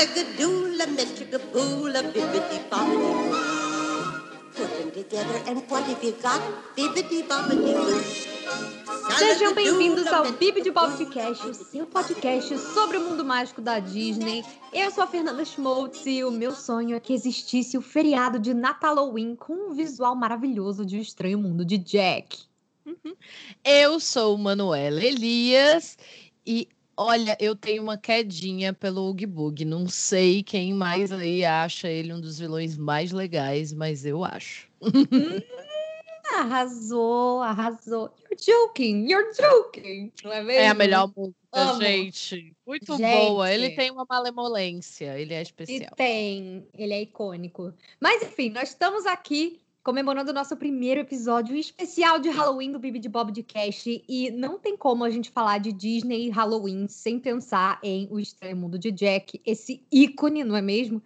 Bibbidi bobbidi boo. Put them together and what have you got? Bibbidi bobbidi boo. Sejam bem-vindos ao Bib de Bobcast, o seu podcast sobre o mundo mágico da Disney. Eu sou a Fernanda Schmoltz e o meu sonho é que existisse o feriado de Nataloween com um visual maravilhoso de O Estranho Mundo de Jack. Eu sou Manuela Elias e olha, eu tenho uma quedinha pelo Oogie Boogie. Não sei quem mais aí acha ele um dos vilões mais legais, mas eu acho. Arrasou, arrasou. You're joking, you're joking. Não é mesmo? É a melhor música, Amo. gente. Muito Gente. boa. Ele tem uma malemolência, ele é E especial. tem, ele é icônico. Mas enfim, nós estamos aqui comemorando o nosso primeiro episódio especial de Halloween do Bibi de Bob de Cast. E não tem como a gente falar de Disney e Halloween sem pensar em O Estranho Mundo de Jack, esse ícone, não é mesmo?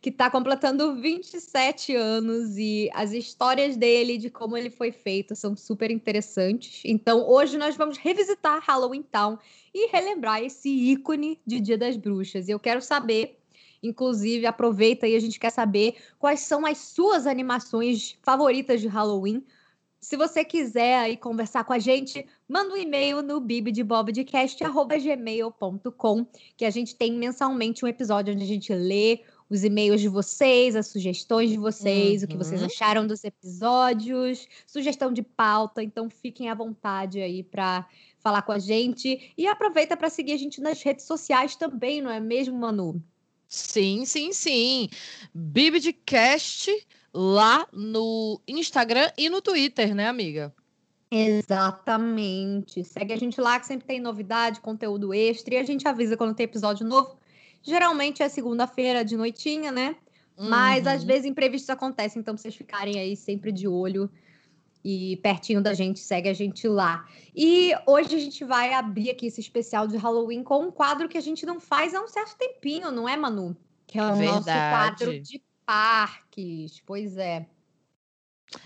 Que está completando 27 anos e as histórias dele, de como ele foi feito, são super interessantes. Então, hoje nós vamos revisitar Halloween Town e relembrar esse ícone de Dia das Bruxas. E eu quero saber, inclusive, aproveita aí, a gente quer saber quais são as suas animações favoritas de Halloween. Se você quiser aí conversar com a gente, manda um e-mail no bibdebobdcast.gmail.com que a gente tem mensalmente um episódio onde a gente lê os e-mails de vocês, as sugestões de vocês, o que vocês Uhum. acharam dos episódios, sugestão de pauta, então fiquem à vontade aí para falar com a gente e aproveita para seguir a gente nas redes sociais também, não é mesmo, Manu? Sim, sim, sim. Bibidcast lá no Instagram e no Twitter, né, amiga? Exatamente. Segue a gente lá que sempre tem novidade, conteúdo extra e a gente avisa quando tem episódio novo. Geralmente é segunda-feira de noitinha, né? Mas às Uhum. vezes imprevistos acontecem, então pra vocês ficarem aí sempre de olho e pertinho da gente, segue a gente lá. E hoje a gente vai abrir aqui esse especial de Halloween com um quadro que a gente não faz há um certo tempinho, não é, Manu? Que é o nosso quadro Verdade. de parques. Pois é.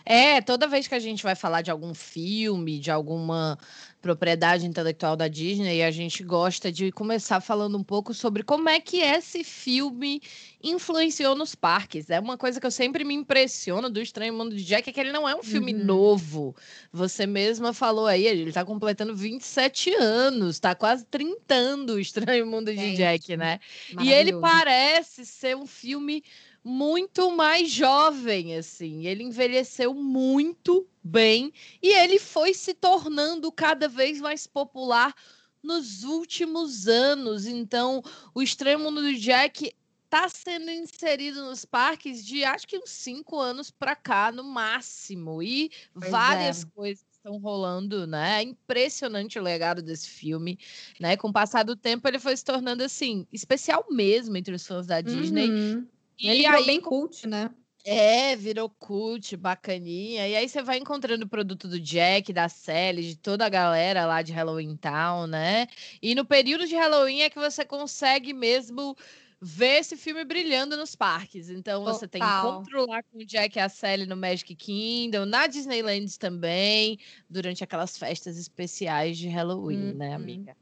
É, toda vez que a gente vai falar de algum filme, de alguma propriedade intelectual da Disney, a gente gosta de começar falando um pouco sobre como é que esse filme influenciou nos parques. É uma coisa que eu sempre me impressiono do Estranho Mundo de Jack, é que ele não é um filme Uhum. novo. Você mesma falou aí, ele tá completando 27 anos, tá quase trintando o Estranho Mundo de Jack, né? E ele parece ser um filme muito mais jovem, assim. Ele envelheceu muito bem e ele foi se tornando cada vez mais popular nos últimos anos. Então, o Mundo do Jack está sendo inserido nos parques de acho que uns cinco anos para cá, no máximo. E Pois várias é. coisas estão rolando, né? É impressionante o legado desse filme, né? Com o passar do tempo, ele foi se tornando assim, especial mesmo entre os fãs da Disney. Uhum. E Ele virou aí, bem cult, né? é, virou cult, bacaninha. E aí você vai encontrando o produto do Jack, da Sally, de toda a galera lá de Halloween Town, né? E no período de Halloween é que você consegue mesmo ver esse filme brilhando nos parques. Então você tem Total. encontro lá com o Jack e a Sally no Magic Kingdom, na Disneyland também, durante aquelas festas especiais de Halloween, né, Uhum. amiga?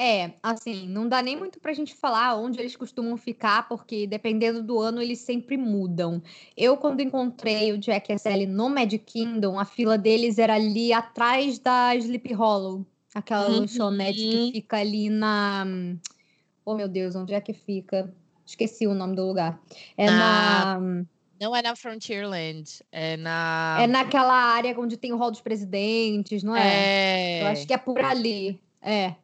É, assim, não dá nem muito pra gente falar onde eles costumam ficar, porque dependendo do ano eles sempre mudam. Eu, quando encontrei o Jack Sally no Magic Kingdom, a fila deles era ali atrás da Sleepy Hollow, aquela Uhum. lanchonete que fica ali na. Oh, meu Deus, onde é que fica? Esqueci o nome do lugar. É Na- na. Não é na Frontierland, é na. É naquela área onde tem o Hall dos Presidentes, não é? É, Eu acho que é por ali. É.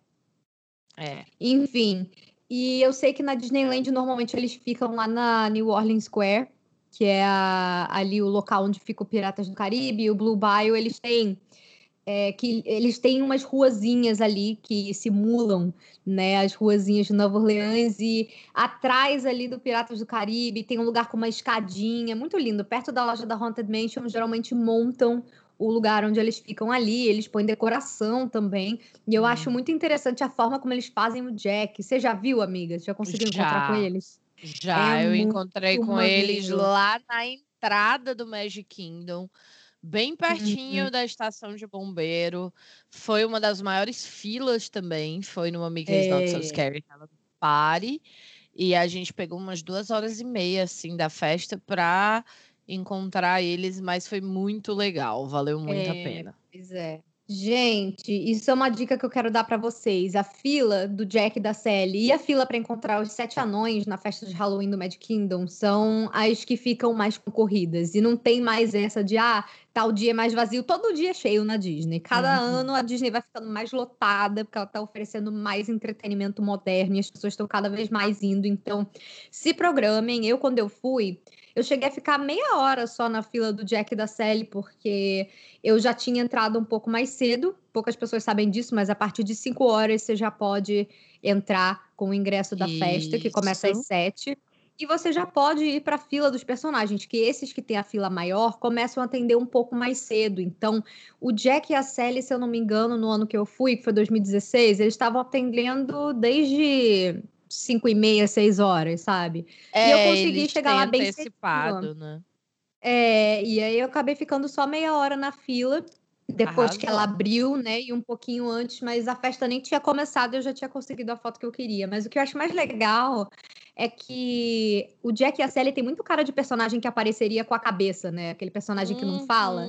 é. Enfim, e eu sei que na Disneyland normalmente eles ficam lá na New Orleans Square, que é a- ali o local onde fica o Piratas do Caribe, e o Blue Bayou, eles têm é, que eles têm umas ruazinhas ali que simulam, né, as ruazinhas de Nova Orleans e atrás ali do Piratas do Caribe tem um lugar com uma escadinha, muito lindo, perto da loja da Haunted Mansion, geralmente montam o lugar onde eles ficam ali, eles põem decoração também. E eu Hum. acho muito interessante a forma como eles fazem o Jack. Você já viu, amiga? Já conseguiu encontrar com eles? Já, É eu encontrei com eles maneiro. lá na entrada do Magic Kingdom, bem pertinho Uhum. da estação de bombeiro. Foi uma das maiores filas também. Foi numa Mickey's Not So É. Scary Party. E a gente pegou umas duas horas e meia, assim, da festa pra encontrar eles, mas foi muito legal, valeu muito é, a pena. Pois é. Gente, isso é uma dica que eu quero dar para vocês. A fila do Jack e da Sally e a fila para encontrar os sete anões na festa de Halloween do Mad Kingdom são as que ficam mais concorridas. E não tem mais essa de, ah, tal dia é mais vazio. Todo dia é cheio na Disney. Cada uhum. ano a Disney vai ficando mais lotada, porque ela tá oferecendo mais entretenimento moderno e as pessoas estão cada vez mais indo. Então, se programem. Eu, quando eu fui, eu cheguei a ficar meia hora só na fila do Jack e da Sally, porque eu já tinha entrado um pouco mais cedo. Poucas pessoas sabem disso, mas a partir de 5 horas você já pode entrar com o ingresso da Isso. festa, que começa às 7. E você já pode ir para a fila dos personagens, que esses que têm a fila maior começam a atender um pouco mais cedo. Então, o Jack e a Sally, se eu não me engano, no ano que eu fui, que foi 2016, eles estavam atendendo desde 5 e meia, 6 horas, sabe? É, e eu consegui chegar lá bem antecipado, né? É, e aí eu acabei ficando só meia hora na fila, depois Arrasou. que ela abriu, né? E um pouquinho antes, mas a festa nem tinha começado, eu já tinha conseguido a foto que eu queria. Mas o que eu acho mais legal é que o Jack e a Sally tem muito cara de personagem que apareceria com a cabeça, né? Aquele personagem que não fala.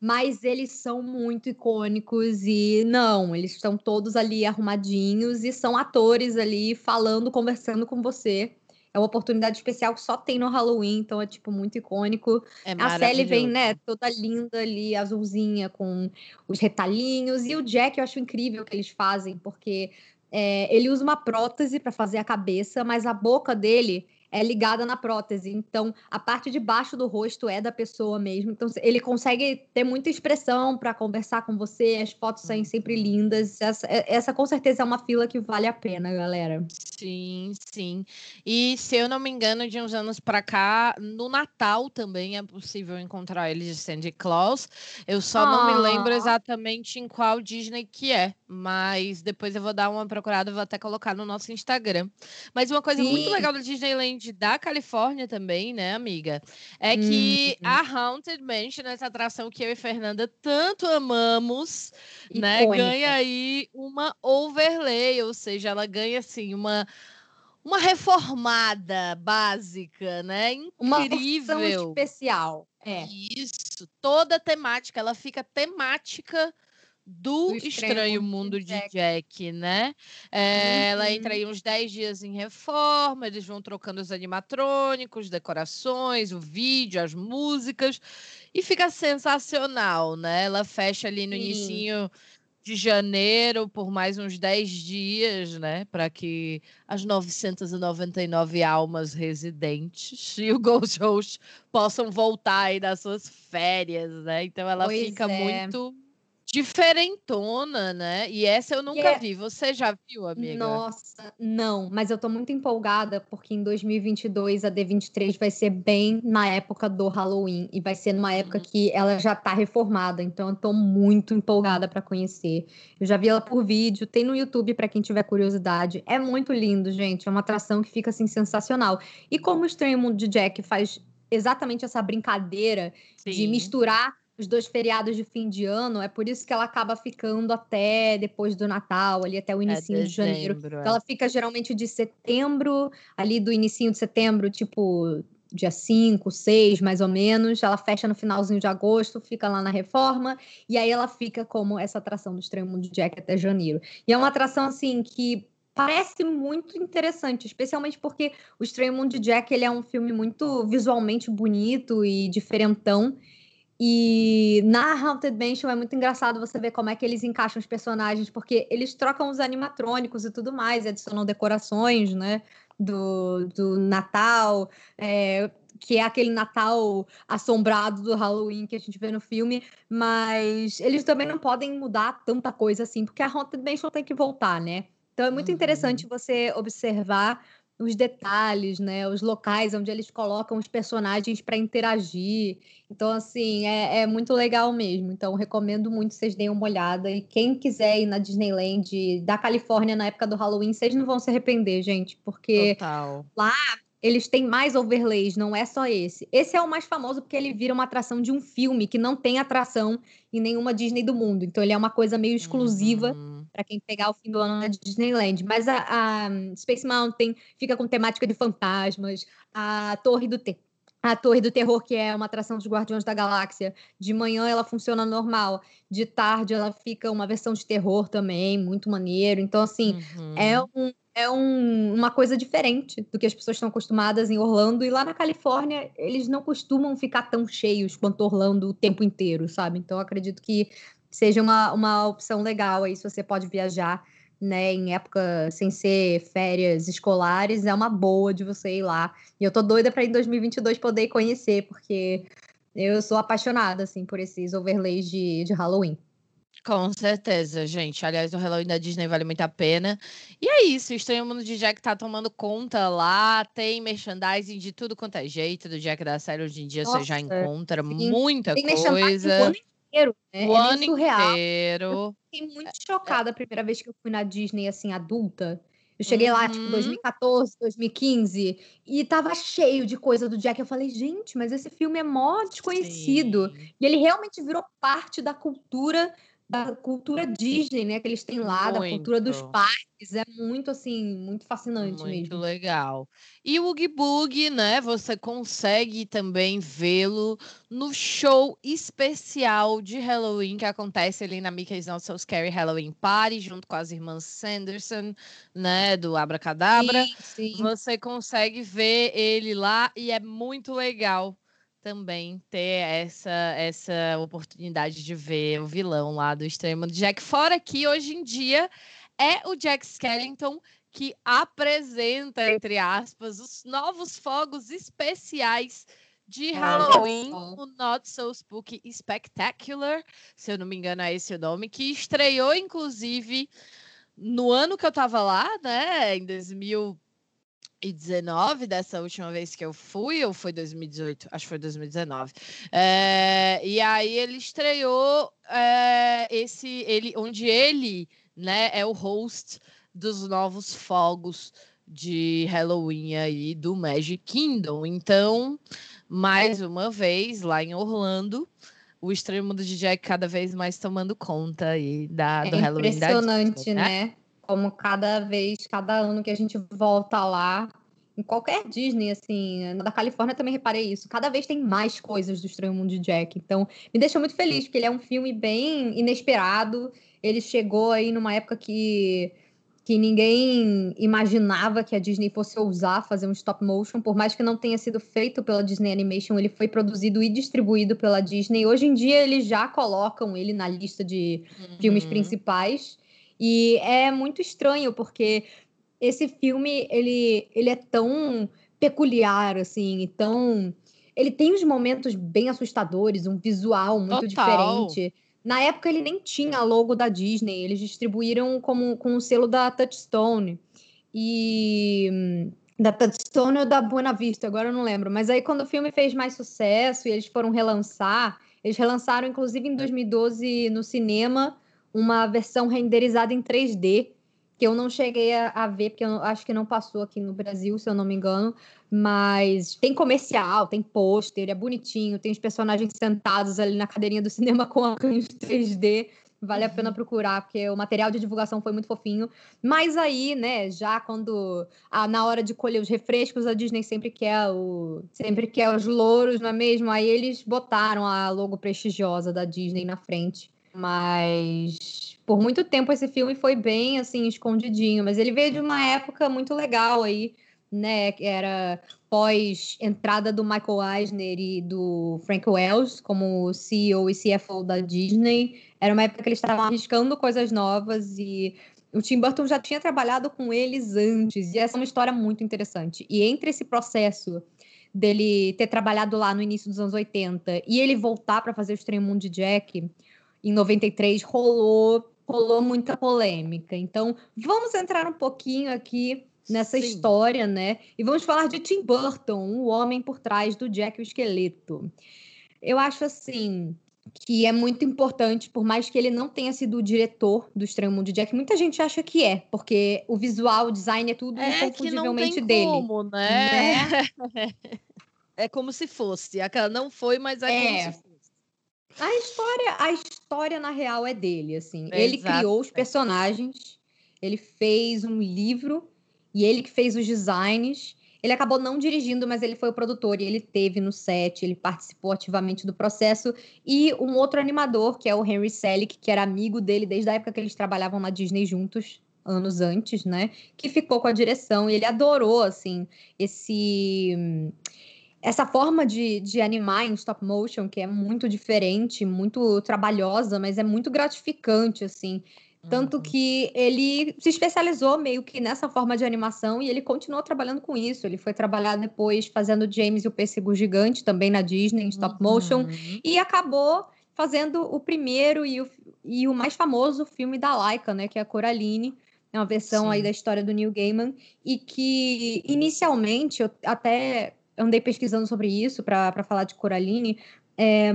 Mas eles são muito icônicos e não, eles estão todos ali arrumadinhos e são atores ali falando, conversando com você. É uma oportunidade especial que só tem no Halloween, então é tipo muito icônico. É a Sally vem, né, toda linda ali, azulzinha, com os retalhinhos. E o Jack, eu acho incrível que eles fazem, porque é, ele usa uma prótese para fazer a cabeça, mas a boca dele é ligada na prótese. Então, a parte de baixo do rosto é da pessoa mesmo. Então, ele consegue ter muita expressão para conversar com você. As fotos saem sempre lindas. Essa, é, essa, com certeza, é uma fila que vale a pena, galera. Sim, sim. E, se eu não me engano, de uns anos para cá, no Natal também é possível encontrar eles de Sandy Claus. Eu só ah. não me lembro exatamente em qual Disney que é. Mas depois eu vou dar uma procurada, vou até colocar no nosso Instagram. Mas uma coisa sim. muito legal do Disneyland da Califórnia também, né, amiga? É que uhum. a Haunted Mansion, essa atração que eu e Fernanda tanto amamos, né, Icônica. né, ganha aí uma overlay, ou seja, ela ganha assim uma uma reformada básica, né? Incrível. Uma especial. É. Isso, toda temática, ela fica temática do, do Estranho, Estranho Mundo de Jack, Jack né? É, uhum. Ela entra aí uns 10 dias em reforma, eles vão trocando os animatrônicos, decorações, o vídeo, as músicas, e fica sensacional, né? Ela fecha ali no início de janeiro por mais uns 10 dias, né? Para que as 999 almas residentes e o Ghost Host possam voltar aí das suas férias, né? Então ela pois fica é. muito diferentona, né? E essa eu nunca é... vi. Você já viu, amiga? Nossa, não. Mas eu tô muito empolgada porque em 2022 a D23 vai ser bem na época do Halloween e vai ser numa época uhum. que ela já tá reformada. Então eu tô muito empolgada para conhecer. Eu já vi ela por vídeo, tem no YouTube para quem tiver curiosidade. É muito lindo, gente. É uma atração que fica assim sensacional. E como o Estranho Mundo de Jack faz exatamente essa brincadeira Sim. de misturar os dois feriados de fim de ano, é por isso que ela acaba ficando até depois do Natal, ali até o início é de janeiro. Então, é. ela fica geralmente de setembro, ali do início de setembro, tipo dia 5, 6, mais ou menos. Ela fecha no finalzinho de agosto, fica lá na reforma, e aí ela fica como essa atração do Estranho Mundo de Jack até janeiro. E é uma atração, assim, que parece muito interessante, especialmente porque o Estranho Mundo de Jack ele é um filme muito visualmente bonito e diferentão. E na Haunted Mansion é muito engraçado você ver como é que eles encaixam os personagens, porque eles trocam os animatrônicos e tudo mais, adicionam decorações, né? Do, do Natal, é, que é aquele Natal assombrado do Halloween que a gente vê no filme, mas eles também não podem mudar tanta coisa assim, porque a Haunted Mansion tem que voltar, né? Então é muito uhum. interessante você observar os detalhes, né? Os locais onde eles colocam os personagens para interagir. Então, assim, é, é, muito legal mesmo. Então, recomendo muito que vocês deem uma olhada. E quem quiser ir na Disneyland da Califórnia na época do Halloween, vocês não vão se arrepender, gente, porque Total. lá eles têm mais overlays, não é só esse. Esse é o mais famoso porque ele vira uma atração de um filme que não tem atração em nenhuma Disney do mundo. Então ele é uma coisa meio exclusiva. Uhum. Para quem pegar o fim do ano na Disneyland. Mas a, a, Space Mountain fica com temática de fantasmas, a Torre do Ter a Torre do Terror, que é uma atração dos Guardiões da Galáxia, de manhã ela funciona normal, de tarde ela fica uma versão de terror também, muito maneiro. Então, assim, é uhum. é, um, é um, uma coisa diferente do que as pessoas estão acostumadas em Orlando. E lá na Califórnia, eles não costumam ficar tão cheios quanto Orlando o tempo inteiro, sabe? Então, acredito que seja uma, uma opção legal aí, se você pode viajar né, em época sem ser férias escolares, é uma boa de você ir lá. E eu tô doida para em 2022 poder conhecer, porque eu sou apaixonada assim por esses overlays de, de Halloween. Com certeza, gente. Aliás, o Halloween da Disney vale muito a pena. E é isso, o Estranho Mundo de Jack tá tomando conta lá, tem merchandising de tudo quanto é jeito do Jack da série. Hoje em dia Nossa, você já encontra sim. muita tem coisa inteiro, né? O é ano surreal. inteiro. Eu fiquei muito chocada a primeira vez que eu fui na Disney, assim, adulta. Eu cheguei uhum. lá, tipo, 2014, 2015, e tava cheio de coisa do Jack. Eu falei, gente, mas esse filme é mó desconhecido. Sim. E ele realmente virou parte da cultura da cultura Disney, né, que eles têm lá, muito. da cultura dos parques, é muito assim, muito fascinante muito mesmo. Muito legal. E o Oogie Boogie, né, você consegue também vê-lo no show especial de Halloween que acontece ali na Mickey's Not So Scary Halloween Party, junto com as irmãs Sanderson, né, do Abracadabra. Sim, sim. Você consegue ver ele lá e é muito legal também ter essa essa oportunidade de ver o vilão lá do extremo do Jack. Fora que hoje em dia é o Jack Skellington que apresenta, entre aspas, os novos fogos especiais de Halloween, o Not So Spooky Spectacular, se eu não me engano é esse o nome, que estreou, inclusive, no ano que eu tava lá, né, em 2000 2019, dessa última vez que eu fui, ou foi 2018? Acho que foi 2019. É, e aí ele estreou é, esse, ele, onde ele, né, é o host dos novos fogos de Halloween aí do Magic Kingdom. Então, mais uma vez, lá em Orlando, o extremo do Jack cada vez mais tomando conta aí da, do é Halloween impressionante, Disney, né? né? Como cada vez, cada ano que a gente volta lá, em qualquer Disney, assim, da Califórnia também reparei isso. Cada vez tem mais coisas do Estranho Mundo de Jack. Então, me deixa muito feliz, porque ele é um filme bem inesperado. Ele chegou aí numa época que, que ninguém imaginava que a Disney fosse ousar fazer um stop motion, por mais que não tenha sido feito pela Disney Animation, ele foi produzido e distribuído pela Disney. Hoje em dia, eles já colocam ele na lista de uhum. filmes principais. E é muito estranho, porque esse filme, ele, ele é tão peculiar, assim, tão... Ele tem uns momentos bem assustadores, um visual muito Total. diferente. Na época, ele nem tinha logo da Disney, eles distribuíram como, com o selo da Touchstone. E da Touchstone ou da Buena Vista, agora eu não lembro. Mas aí, quando o filme fez mais sucesso e eles foram relançar, eles relançaram, inclusive, em 2012 no cinema, uma versão renderizada em 3D, que eu não cheguei a, a ver, porque eu acho que não passou aqui no Brasil, se eu não me engano. Mas tem comercial, tem pôster, é bonitinho, tem os personagens sentados ali na cadeirinha do cinema com a 3D. Vale a pena uhum. procurar, porque o material de divulgação foi muito fofinho. Mas aí, né, já quando. Ah, na hora de colher os refrescos, a Disney sempre quer o. Sempre quer os louros, não é mesmo? Aí eles botaram a logo prestigiosa da Disney na frente. Mas por muito tempo esse filme foi bem assim escondidinho, mas ele veio de uma época muito legal aí, né? Era pós entrada do Michael Eisner e do Frank Wells como CEO e CFO da Disney. Era uma época que eles estavam arriscando coisas novas e o Tim Burton já tinha trabalhado com eles antes, e essa é uma história muito interessante. E entre esse processo dele ter trabalhado lá no início dos anos 80 e ele voltar para fazer o Estranho Mundo de Jack, em 93 rolou rolou muita polêmica. Então, vamos entrar um pouquinho aqui nessa Sim. história, né? E vamos falar de Tim Burton, o homem por trás do Jack o Esqueleto. Eu acho assim que é muito importante, por mais que ele não tenha sido o diretor do Estranho Mundo de Jack, muita gente acha que é, porque o visual, o design é tudo é inconfundivelmente que não tem dele. Como, né? né? é como se fosse. Aquela não foi, mas é, é. como se fosse. A história, a história na real é dele, assim. Ele Exato. criou os personagens, ele fez um livro e ele que fez os designs. Ele acabou não dirigindo, mas ele foi o produtor e ele teve no set, ele participou ativamente do processo. E um outro animador, que é o Henry Selick, que era amigo dele desde a época que eles trabalhavam na Disney juntos, anos antes, né? Que ficou com a direção e ele adorou, assim, esse essa forma de, de animar em stop motion, que é muito diferente, muito trabalhosa, mas é muito gratificante, assim. Tanto Uhum. que ele se especializou meio que nessa forma de animação e ele continuou trabalhando com isso. Ele foi trabalhar depois fazendo James e o Pêssego Gigante, também na Disney, em stop motion, Uhum. e acabou fazendo o primeiro e o, e o mais famoso filme da Laika, né? Que é a Coraline. É uma versão aí Sim. da história do Neil Gaiman. E que, inicialmente, eu até andei pesquisando sobre isso para falar de Coraline. É,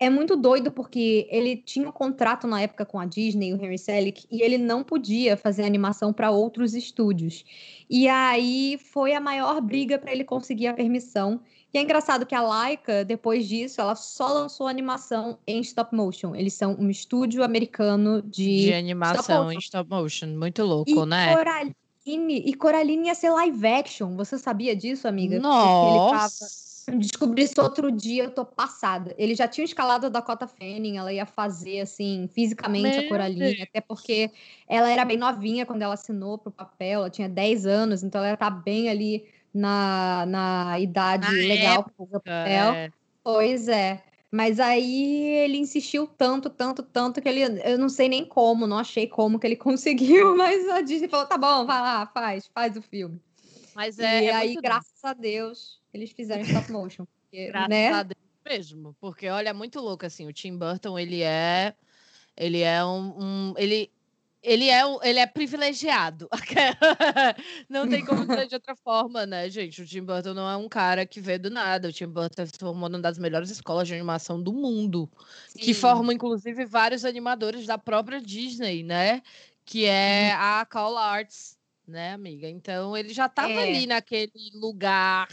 é muito doido porque ele tinha um contrato na época com a Disney, o Henry Selick, e ele não podia fazer animação para outros estúdios. E aí foi a maior briga para ele conseguir a permissão. E é engraçado que a Laika, depois disso, ela só lançou animação em stop motion. Eles são um estúdio americano de, De animação motion. em stop motion. Muito louco, e né? Coraline, e Coraline ia ser live action. Você sabia disso, amiga? Ele tava- Nossa! Descobri isso outro dia, eu tô passada. Ele já tinha escalado a Dakota Fanning, ela ia fazer, assim, fisicamente a Meu Coraline, Deus. até porque ela era bem novinha quando ela assinou pro papel, ela tinha 10 anos, então ela tá bem ali na, na idade Na legal pra fazer o papel. É. Pois é. Mas aí ele insistiu tanto, tanto, tanto que ele. Eu não sei nem como, não achei como que ele conseguiu, mas a Disney falou: tá bom, vai lá, faz, faz o filme. Mas é, e é aí, muito graças a Deus, eles fizeram stop motion. porque, Graças né? a Deus mesmo, porque olha, é muito louco assim, o Tim Burton, ele é ele é um, um- ele ele é ele é privilegiado. não tem como dizer de outra forma, né, gente? O Tim Burton não é um cara que veio do nada. O Tim Burton se formou numa das melhores escolas de animação do mundo, que Sim. forma inclusive vários animadores da própria Disney, né? Que é a Call Arts, né, amiga? Então ele já estava É. ali naquele lugar,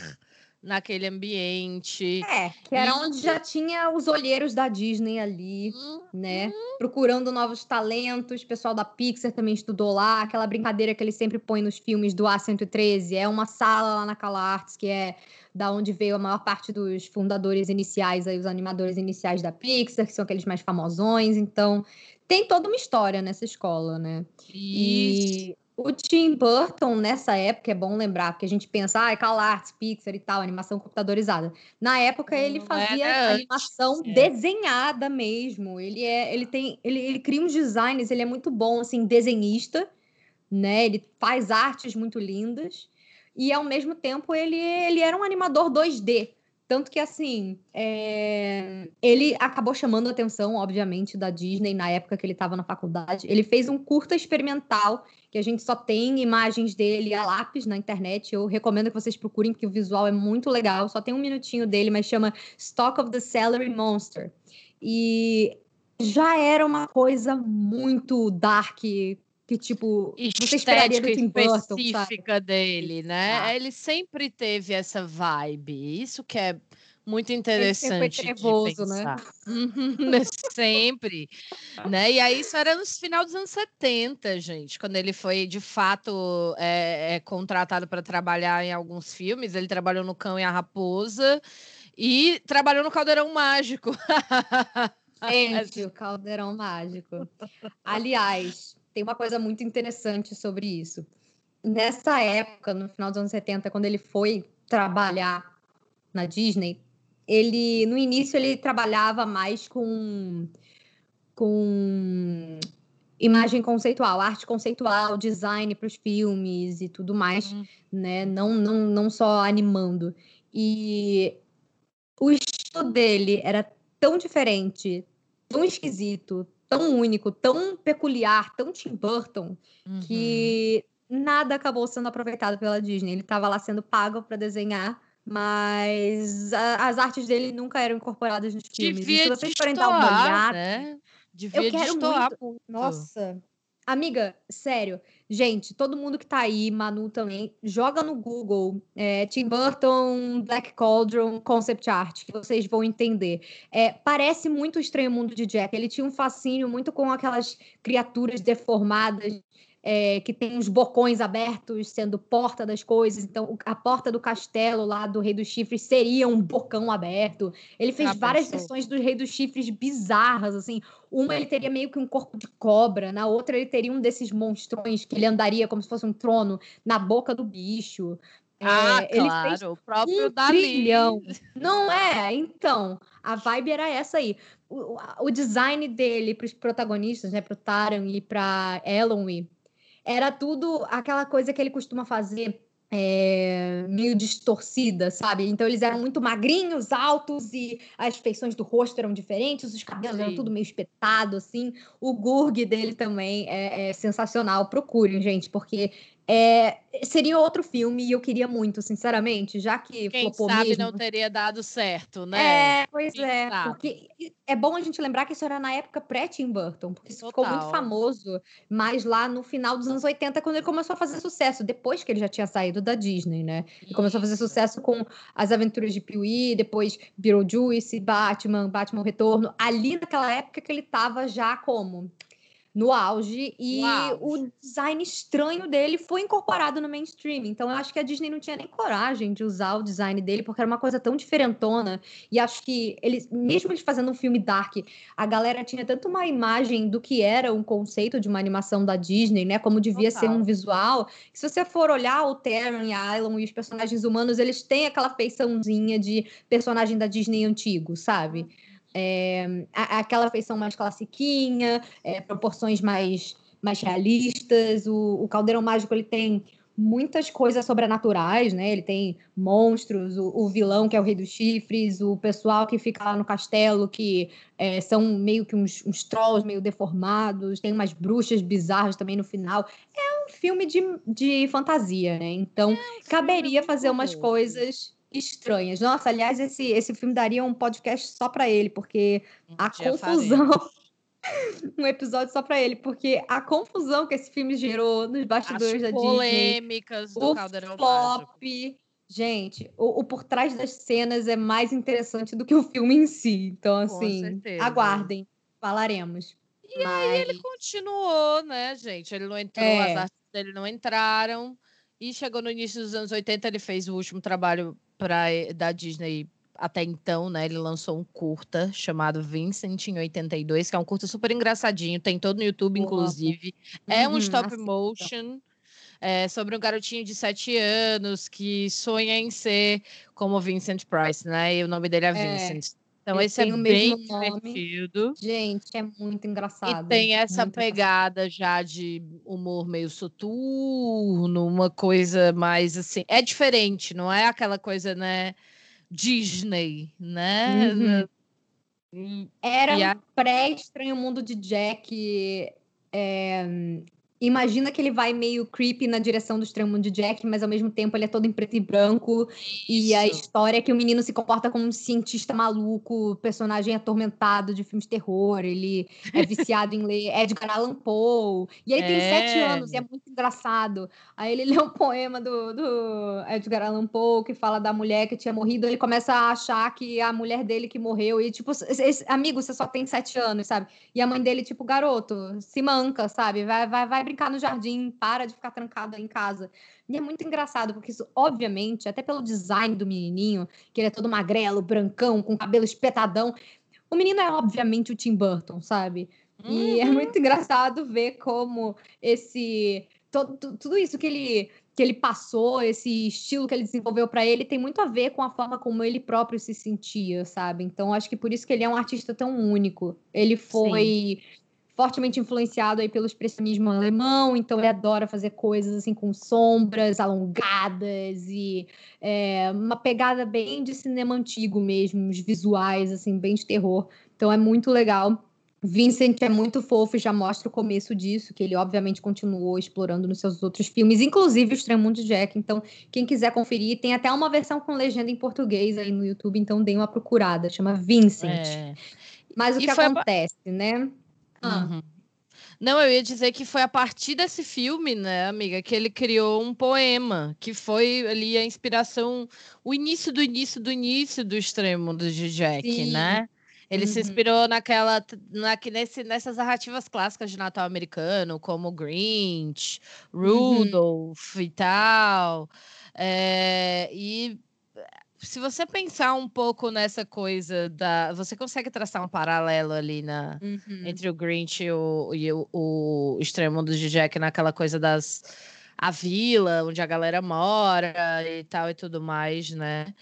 naquele ambiente. É, que era E- onde já tinha os olheiros da Disney ali, Hum, né? Procurando novos talentos. O pessoal da Pixar também estudou lá. Aquela brincadeira que eles sempre põem nos filmes do A113. É uma sala lá na Cala Arts, que é da onde veio a maior parte dos fundadores iniciais, aí, os animadores iniciais da Pixar, que são aqueles mais famosões. Então, tem toda uma história nessa escola, né? Isso. E o Tim Burton, nessa época, é bom lembrar, porque a gente pensa, ah, é CalArts, Pixar e tal, animação computadorizada. Na época, ele Não fazia era animação antes, é. desenhada mesmo. Ele é, ele tem, ele, ele cria uns designs, ele é muito bom, assim, desenhista, né? Ele faz artes muito lindas. E, ao mesmo tempo, ele, ele era um animador 2D. Tanto que, assim, é, ele acabou chamando a atenção, obviamente, da Disney na época que ele estava na faculdade. Ele fez um curta experimental, que a gente só tem imagens dele a lápis na internet. Eu recomendo que vocês procurem, porque o visual é muito legal. Só tem um minutinho dele, mas chama Stock of the Celery Monster. E já era uma coisa muito dark, que, tipo, você esperaria do Estética Tim Burton, sabe? específica dele, né? Exato. Ele sempre teve essa vibe. Isso que é muito Ele sempre interessante trevoso, de né? pensar. Uhum, sempre, né? E aí isso era no final dos anos 70, gente, quando ele foi de fato é, é, contratado para trabalhar em alguns filmes. Ele trabalhou no Cão e a Raposa e trabalhou no Caldeirão Mágico. Gente, o caldeirão mágico. Aliás, tem uma coisa muito interessante sobre isso. Nessa época, no final dos anos 70, quando ele foi trabalhar na Disney, ele no início ele trabalhava mais com com imagem conceitual, arte conceitual, design para os filmes e tudo mais, Hum. né? Não, não, não só animando. E o estilo dele era tão diferente, tão esquisito, tão único, tão peculiar, tão Tim Burton, Uhum. que nada acabou sendo aproveitado pela Disney. Ele estava lá sendo pago para desenhar, mas a- as artes dele nunca eram incorporadas nos filmes. E Devia se vocês forem dar uma olhada, né? Devia eu quero destoar muito. muito. Nossa, Amiga, sério, gente, todo mundo que tá aí, Manu também, joga no Google é, Tim Burton, Black Cauldron, Concept Art, que vocês vão entender. É, parece muito o Estranho Mundo de Jack. Ele tinha um fascínio muito com aquelas criaturas deformadas é, que tem os bocões abertos, sendo porta das coisas. Então, a porta do castelo lá do Rei dos Chifres seria um bocão aberto. Ele fez várias versões do Rei dos Chifres bizarras, assim. Uma ele teria meio que um corpo de cobra, na outra ele teria um desses monstrões que ele andaria como se fosse um trono na boca do bicho. Ah, é, ele claro, fez o próprio um Dali. Trilhão. Não é? Então, a vibe era essa aí. O, o design dele para os protagonistas, né, para o Taran e para Elonwy, era tudo aquela coisa que ele costuma fazer é, meio distorcida, sabe? Então eles eram muito magrinhos, altos e as feições do rosto eram diferentes, os cabelos Sim. eram tudo meio espetado, assim. O Gurg dele também é, é sensacional. Procurem, gente, porque é, seria outro filme e eu queria muito, sinceramente, já que Quem sabe mesmo. não teria dado certo, né? É, pois Quem é, sabe? porque é bom a gente lembrar que isso era na época pré-Tim Burton, porque isso Total. ficou muito famoso, mas lá no final dos anos 80, quando ele começou a fazer sucesso, depois que ele já tinha saído da Disney, né? Ele começou a fazer sucesso com As Aventuras de Pee-wee, depois Beetlejuice, Batman, Batman Retorno, ali naquela época que ele tava já como no auge e o design estranho dele foi incorporado no mainstream. Então eu acho que a Disney não tinha nem coragem de usar o design dele porque era uma coisa tão diferentona e acho que eles, mesmo eles fazendo um filme dark, a galera tinha tanto uma imagem do que era um conceito de uma animação da Disney, né, como devia Total. ser um visual. Que se você for olhar o Terran e a Ailon e os personagens humanos, eles têm aquela feiçãozinha de personagem da Disney antigo, sabe? É, aquela feição mais classiquinha, é, proporções mais, mais realistas. O, o Caldeirão Mágico ele tem muitas coisas sobrenaturais, né? Ele tem monstros, o, o, vilão que é o Rei dos Chifres, o pessoal que fica lá no castelo que é, são meio que uns, uns, trolls meio deformados, tem umas bruxas bizarras também no final. É um filme de, de fantasia, né? Então é, caberia fazer umas coisas estranhas. Nossa, aliás, esse, esse filme daria um podcast só para ele, porque a confusão. um episódio só para ele, porque a confusão que esse filme gerou nos bastidores As da polêmicas Disney, do Caldeirão flop, Gente, o, o, por trás das cenas é mais interessante do que o filme em si. Então, assim, aguardem, falaremos. E Mas... aí ele continuou, né, gente? Ele não entrou, é. as artes dele não entraram. E chegou no início dos anos 80, ele fez o último trabalho pra, da Disney até então, né? Ele lançou um curta chamado Vincent em 82, que é um curta super engraçadinho, tem todo no YouTube, inclusive. É um uhum, stop motion. É, sobre um garotinho de sete anos que sonha em ser como Vincent Price, né? E o nome dele é, é. Então, esse é bem divertido. Gente, é muito engraçado. E tem essa pegada engraçado. já de humor meio soturno, uma coisa mais assim. É diferente, não é aquela coisa, né? Disney, né? Uhum. Era a... pré-estranho mundo de Jack. É, Imagina que ele vai meio creepy na direção do extremo de Jack, mas ao mesmo tempo ele é todo em preto e branco. Isso. E a história é que o menino se comporta como um cientista maluco, personagem atormentado de filmes de terror. Ele é viciado em ler Edgar Allan Poe. E ele é. tem sete anos e é muito engraçado. Aí ele lê um poema do, do Edgar Allan Poe que fala da mulher que tinha morrido. Ele começa a achar que a mulher dele que morreu. E tipo, esse, amigo, você só tem sete anos, sabe? E a mãe dele, tipo, garoto, se manca, sabe? Vai, vai, vai brincar no jardim, para de ficar trancada em casa. E é muito engraçado, porque isso, obviamente, até pelo design do menininho, que ele é todo magrelo, brancão, com cabelo espetadão, o menino é obviamente o Tim Burton, sabe? E é uhum. é muito engraçado ver como esse. Todo, tudo isso que ele que ele passou, esse estilo que ele desenvolveu para ele, tem muito a ver com a forma como ele próprio se sentia, sabe? Então, acho que por isso que ele é um artista tão único. Ele foi Sim fortemente influenciado aí pelo expressionismo alemão, então ele adora fazer coisas assim com sombras alongadas e é, uma pegada bem de cinema antigo mesmo, os visuais assim bem de terror. Então é muito legal. Vincent é muito fofo e já mostra o começo disso, que ele obviamente continuou explorando nos seus outros filmes, inclusive o Extremo de Jack. Então, quem quiser conferir, tem até uma versão com legenda em português aí no YouTube, então dê uma procurada, chama Vincent. É. Mas o e que acontece, né? Ah. Uhum. Não, eu ia dizer que foi a partir desse filme, né, amiga, que ele criou um poema, que foi ali a inspiração, o início do início do início do extremo do Jack, Sim. né? Ele se Uhum. inspirou naquela, na, nesse, nessas narrativas clássicas de Natal americano, como Grinch, Uhum. Rudolph e tal. É, e se você pensar um pouco nessa coisa da. Você consegue traçar um paralelo ali na, Uhum. entre o Grinch e o, e o, o Extremo do Jack naquela coisa das. A vila, onde a galera mora e tal e tudo mais, né?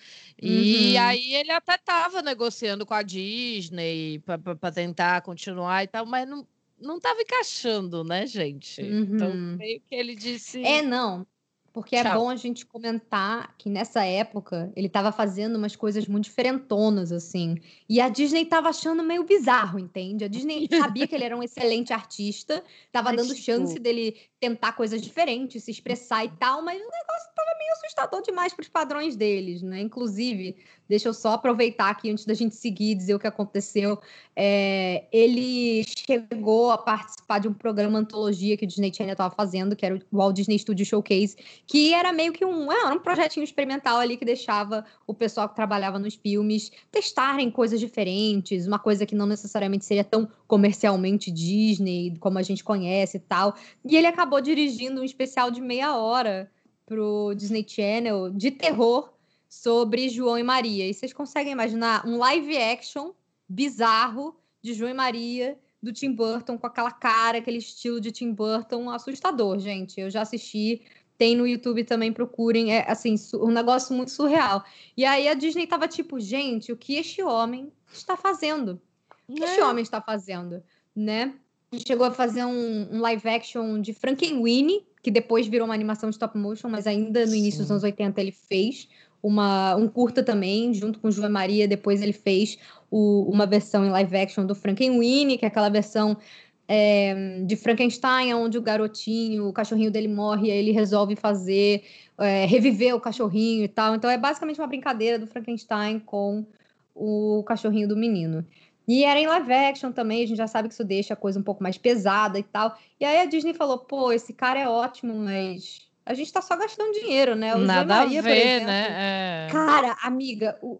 E Uhum. aí ele até tava negociando com a Disney para tentar continuar e tal, mas não, não tava encaixando, né, gente? Então Uhum. meio que ele disse. É, não. Porque é Tchau. bom a gente comentar que nessa época ele tava fazendo umas coisas muito diferentonas, assim. E a Disney tava achando meio bizarro, entende? A Disney sabia que ele era um excelente artista, tava Mas, dando tipo- chance dele tentar coisas diferentes, se expressar e tal, mas o negócio tava meio assustador demais pros padrões deles, né? Inclusive, deixa eu só aproveitar aqui antes da gente seguir e dizer o que aconteceu. É, ele chegou a participar de um programa antologia que o Disney Channel estava fazendo, que era o Walt Disney Studio Showcase, que era meio que um, era um projetinho experimental ali que deixava o pessoal que trabalhava nos filmes testarem coisas diferentes, uma coisa que não necessariamente seria tão comercialmente Disney como a gente conhece e tal. E ele acabou dirigindo um especial de meia hora pro Disney Channel de terror sobre João e Maria. E vocês conseguem imaginar um live action bizarro de João e Maria do Tim Burton com aquela cara, aquele estilo de Tim Burton assustador, gente. Eu já assisti, tem no YouTube também, procurem, é assim, um negócio muito surreal. E aí a Disney tava tipo, gente, o que este homem está fazendo? O que este né? homem está fazendo, né? Chegou a fazer um, um live action de Frankenweenie, que depois virou uma animação de stop motion, mas ainda no início dos anos 80 ele fez uma, um curta também, junto com João e Maria. Depois ele fez o- uma versão em live action do Frankenweenie, que é aquela versão é, de Frankenstein, onde o garotinho, o cachorrinho dele morre, e aí ele resolve fazer, é, reviver o cachorrinho e tal. Então é basicamente uma brincadeira do Frankenstein com o cachorrinho do menino. E era em live action também, a gente já sabe que isso deixa a coisa um pouco mais pesada e tal. E aí a Disney falou: pô, esse cara é ótimo, mas a gente tá só gastando dinheiro, né? O Nada Maria, a por ver, exemplo, né? É. Cara, amiga, o-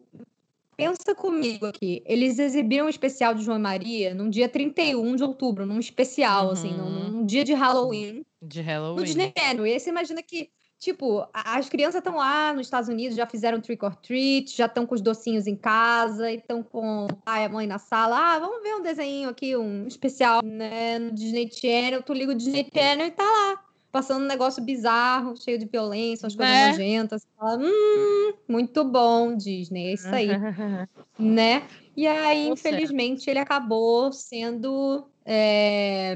pensa comigo aqui. Eles exibiram o especial de João Maria num dia 31 de outubro, num especial, assim, num, Uhum. num dia de Halloween, De no Halloween. Disney Channel. E aí você imagina que, tipo, as crianças estão lá nos Estados Unidos, já fizeram trick or treat, já estão com os docinhos em casa, e estão com o pai e a mãe na sala. Ah, vamos ver um desenho aqui, um especial, né, no Disney Channel. Tu liga o Disney Channel e tá lá. Passando um negócio bizarro, cheio de violência, umas coisas Né? nojentas. Fala, hum, muito bom, Disney. É isso aí né? E aí, Tá infelizmente, ele acabou sendo é,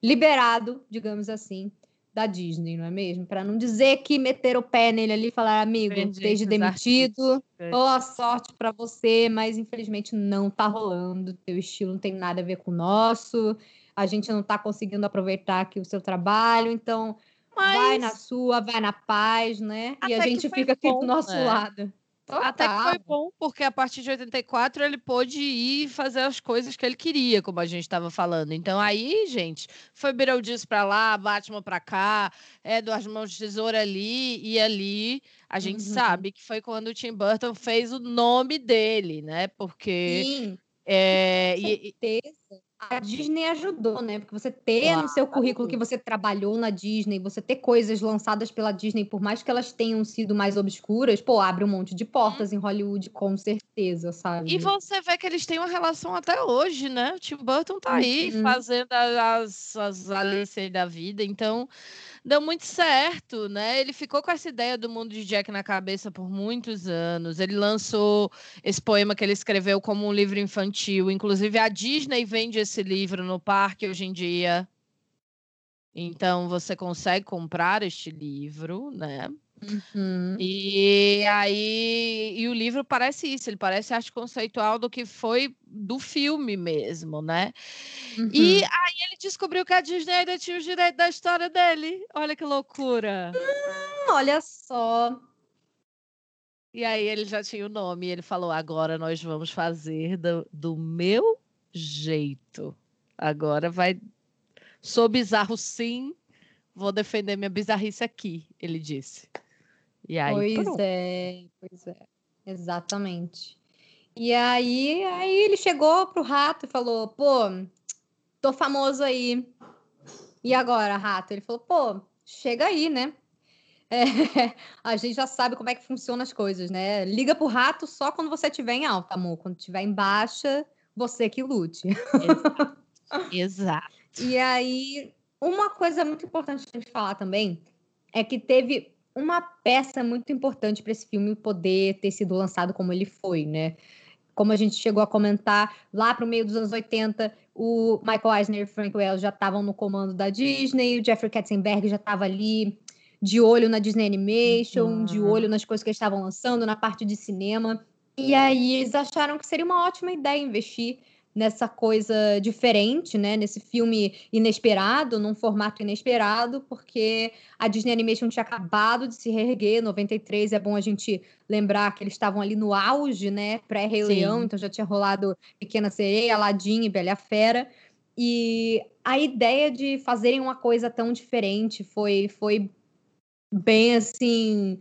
liberado, digamos assim, da Disney, não é mesmo? Para não dizer que meteram o pé nele ali e falaram, amigo, Perdi esteja demitido, boa sorte para você, mas infelizmente não tá rolando, teu estilo não tem nada a ver com o nosso, a gente não tá conseguindo aproveitar aqui o seu trabalho, então vai na Mas sua, vai na paz, né? E a Até gente fica aqui bom, do nosso né? lado. até que foi Total. bom, porque a partir de 84 ele pôde ir fazer as coisas que ele queria, como a gente estava falando. Então aí, gente, foi Beetlejuice pra lá, Batman pra cá, Edward Mãos de Tesoura ali e ali. A gente Uhum. sabe que foi quando o Tim Burton fez o nome dele, né? Porque Sim, é, Com e- e- certeza. A Disney ajudou, né? Porque você ter no seu currículo que você trabalhou na Disney, você ter coisas lançadas pela Disney, por mais que elas tenham sido mais obscuras, pô, abre um monte de portas em Hollywood, com certeza, sabe? E você vê que eles têm uma relação até hoje, né? O Tim Burton tá aí Uhum. fazendo as, as Alice da vida, então deu muito certo, né? Ele ficou com essa ideia do mundo de Jack na cabeça por muitos anos. Ele lançou esse poema que ele escreveu como um livro infantil. Inclusive, a Disney vende esse livro no parque hoje em dia. Então, você consegue comprar este livro, né? Uhum. E aí, e o livro parece isso, ele parece arte conceitual do que foi do filme mesmo, né? E Uhum. aí ele descobriu que a Disney ainda tinha os direitos da história dele. Olha que loucura. Hum, Olha só. E aí ele já tinha o nome, e ele falou: agora nós vamos fazer do, do meu jeito. Agora vai, Sou bizarro sim, vou defender minha bizarrice aqui, ele disse. E aí, pois pronto. é, pois é. Exatamente. E aí, aí ele chegou pro rato e falou: pô, tô famoso aí. E agora, rato? Ele falou: pô, chega aí, né? É, a gente já sabe como é que funcionam as coisas, né? Liga pro rato só quando você estiver em alta, amor. Quando estiver em baixa, você que lute. Exato. Exato. E aí, uma coisa muito importante a gente falar também é que teve uma peça muito importante para esse filme poder ter sido lançado como ele foi, né? Como a gente chegou a comentar, lá para o meio dos anos 80, o Michael Eisner e Frank Wells já estavam no comando da Disney, o Jeffrey Katzenberg já estava ali de olho na Disney Animation, uhum. de olho nas coisas que eles estavam lançando, na parte de cinema. E aí eles acharam que seria uma ótima ideia investir nessa coisa diferente, né? Nesse filme inesperado, num formato inesperado, porque a Disney Animation tinha acabado de se reerguer, 93, é bom a gente lembrar que eles estavam ali no auge, né? Pré-Rei Leão, então já tinha rolado Pequena Sereia, Aladdin e Bela Fera. E a ideia de fazerem uma coisa tão diferente foi, foi bem assim,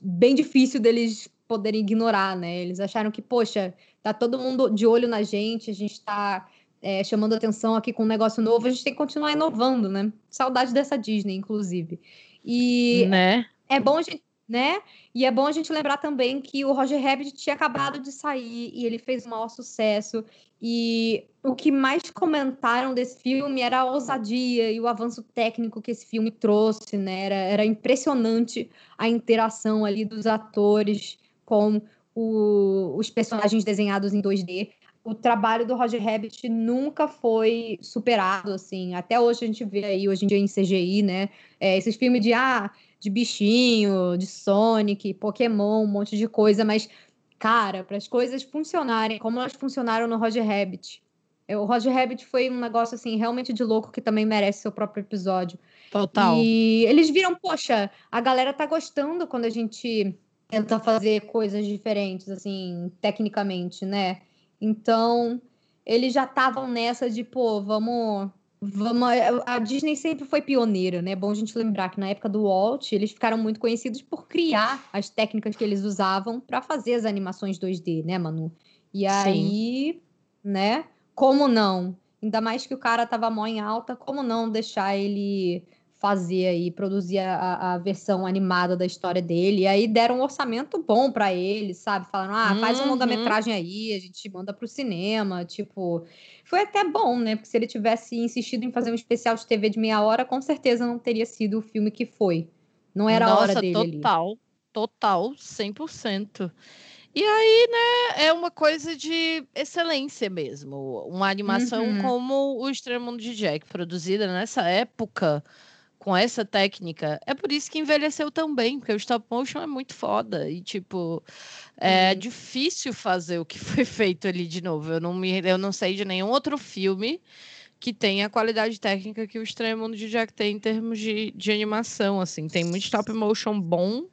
bem difícil deles poderem ignorar, né? Eles acharam que, poxa, tá todo mundo de olho na gente, a gente está é, chamando atenção aqui com um negócio novo, a gente tem que continuar inovando, né? Saudade dessa Disney, inclusive. E né? é bom a gente, né? E é bom a gente lembrar também que o Roger Rabbit tinha acabado de sair e ele fez um maior sucesso. E o que mais comentaram desse filme era a ousadia e o avanço técnico que esse filme trouxe, né? Era, era impressionante a interação ali dos atores com o, os personagens desenhados em 2D. O trabalho do Roger Rabbit nunca foi superado, assim. Até hoje a gente vê aí, hoje em dia em CGI, né? É, esses filmes de, ah, de bichinho, de Sonic, Pokémon, um monte de coisa, mas, cara, para as coisas funcionarem como elas funcionaram no Roger Rabbit, é, o Roger Rabbit foi um negócio assim realmente de louco que também merece seu próprio episódio. Total. E eles viram, poxa, a galera tá gostando quando a gente tenta fazer coisas diferentes, assim, tecnicamente, né? Então, eles já estavam nessa de, pô, vamos. Vamos, a Disney sempre foi pioneira, né? É bom a gente lembrar que na época do Walt, eles ficaram muito conhecidos por criar as técnicas que eles usavam para fazer as animações 2D, né, Manu? E aí, Sim. né? Como não? Ainda mais que o cara tava mó em alta, como não deixar ele fazer aí, produzir a, a, versão animada da história dele. E aí deram um orçamento bom para ele, sabe? Falaram, ah, faz uma uhum. longa-metragem aí, a gente manda pro cinema. Tipo, foi até bom, né? Porque se ele tivesse insistido em fazer um especial de TV de meia hora, com certeza não teria sido o filme que foi. Não era Nossa, a hora dele. Total, ali. total, 100%. E aí, né, é uma coisa de excelência mesmo. Uma animação uhum. como o Extremo Mundo de Jack, produzida nessa época com essa técnica, é por isso que envelheceu tão bem, porque o stop motion é muito foda. E, tipo, é uhum. difícil fazer o que foi feito ali de novo. Eu não, me, eu não sei de nenhum outro filme que tenha a qualidade técnica que o Estranho Mundo de Jack tem em termos de, de animação, assim. Tem muito stop motion bom,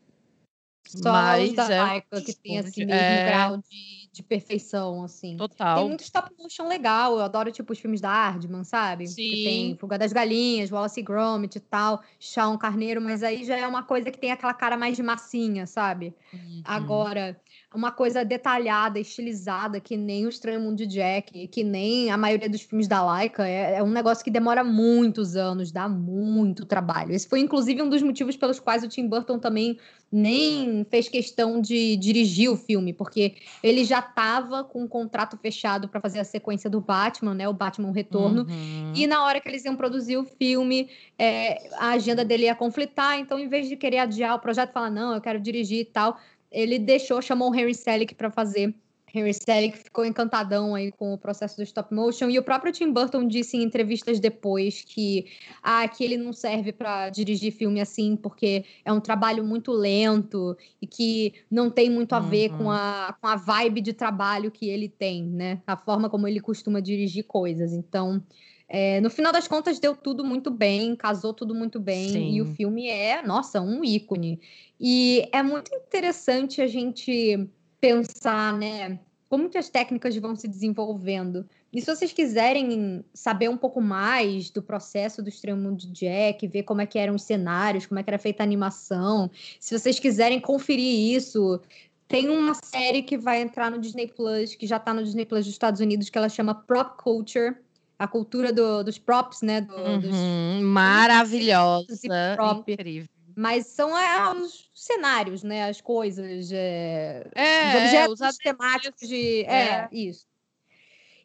Só mas os da é, que tem, assim, mesmo é... grau de de perfeição, assim. Total. Tem muito stop motion legal. Eu adoro, tipo, os filmes da Aardman, sabe? Sim. Que tem Fuga das Galinhas, Wallace Gromit e tal, Shaun Carneiro, mas aí já é uma coisa que tem aquela cara mais de massinha, sabe? Uhum. Agora, uma coisa detalhada, estilizada, que nem o Estranho Mundo de Jack, que nem a maioria dos filmes da Laika, é, é, um negócio que demora muitos anos, dá muito trabalho. Esse foi, inclusive, um dos motivos pelos quais o Tim Burton também nem fez questão de dirigir o filme, porque ele já estava com um contrato fechado para fazer a sequência do Batman, né, o Batman Retorno, uhum. e na hora que eles iam produzir o filme, é, a agenda dele ia conflitar, então em vez de querer adiar o projeto, falar não, eu quero dirigir e tal, ele deixou, chamou o Henry Selick para fazer. Henry Selick ficou encantadão aí com o processo do stop motion e o próprio Tim Burton disse em entrevistas depois que ah, que ele não serve para dirigir filme assim porque é um trabalho muito lento e que não tem muito a ver uhum. com, a, com a vibe de trabalho que ele tem, né? A forma como ele costuma dirigir coisas. Então, é, no final das contas, deu tudo muito bem, casou tudo muito bem, Sim. e o filme é, nossa, um ícone. E é muito interessante a gente pensar, né, como que as técnicas vão se desenvolvendo. E se vocês quiserem saber um pouco mais do processo do Extremo Mundo de Jack, ver como é que eram os cenários, como é que era feita a animação, se vocês quiserem conferir isso, tem uma série que vai entrar no Disney Plus, que já está no Disney Plus dos Estados Unidos, que ela chama Prop Culture, a cultura do, dos props, né? Do, Uhum, dos maravilhosa, prop. incrível. Mas são é, os cenários, né? As coisas, é, É, os é, objetos os temáticos de. é. É, isso.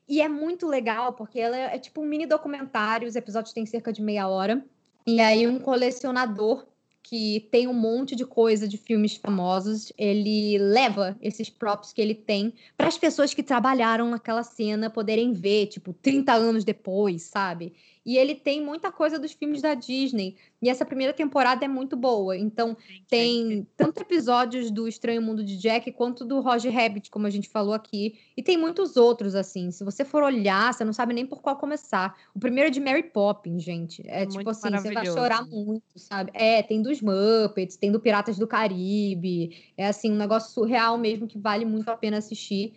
E é muito legal, porque ela é, é tipo um mini documentário, os episódios têm cerca de meia hora. E aí, um colecionador que tem um monte de coisa de filmes famosos, ele leva esses props que ele tem para as pessoas que trabalharam naquela cena poderem ver, tipo, 30 anos depois, sabe? E ele tem muita coisa dos filmes da Disney. E essa primeira temporada é muito boa. Então, tem tanto episódios do Estranho Mundo de Jack quanto do Roger Rabbit, como a gente falou aqui. E tem muitos outros, assim. Se você for olhar, você não sabe nem por qual começar. O primeiro é de Mary Poppins, gente. É Muito tipo assim, você vai chorar muito, sabe? É, tem dos Muppets, tem do Piratas do Caribe. É assim, um negócio surreal mesmo que vale muito a pena assistir.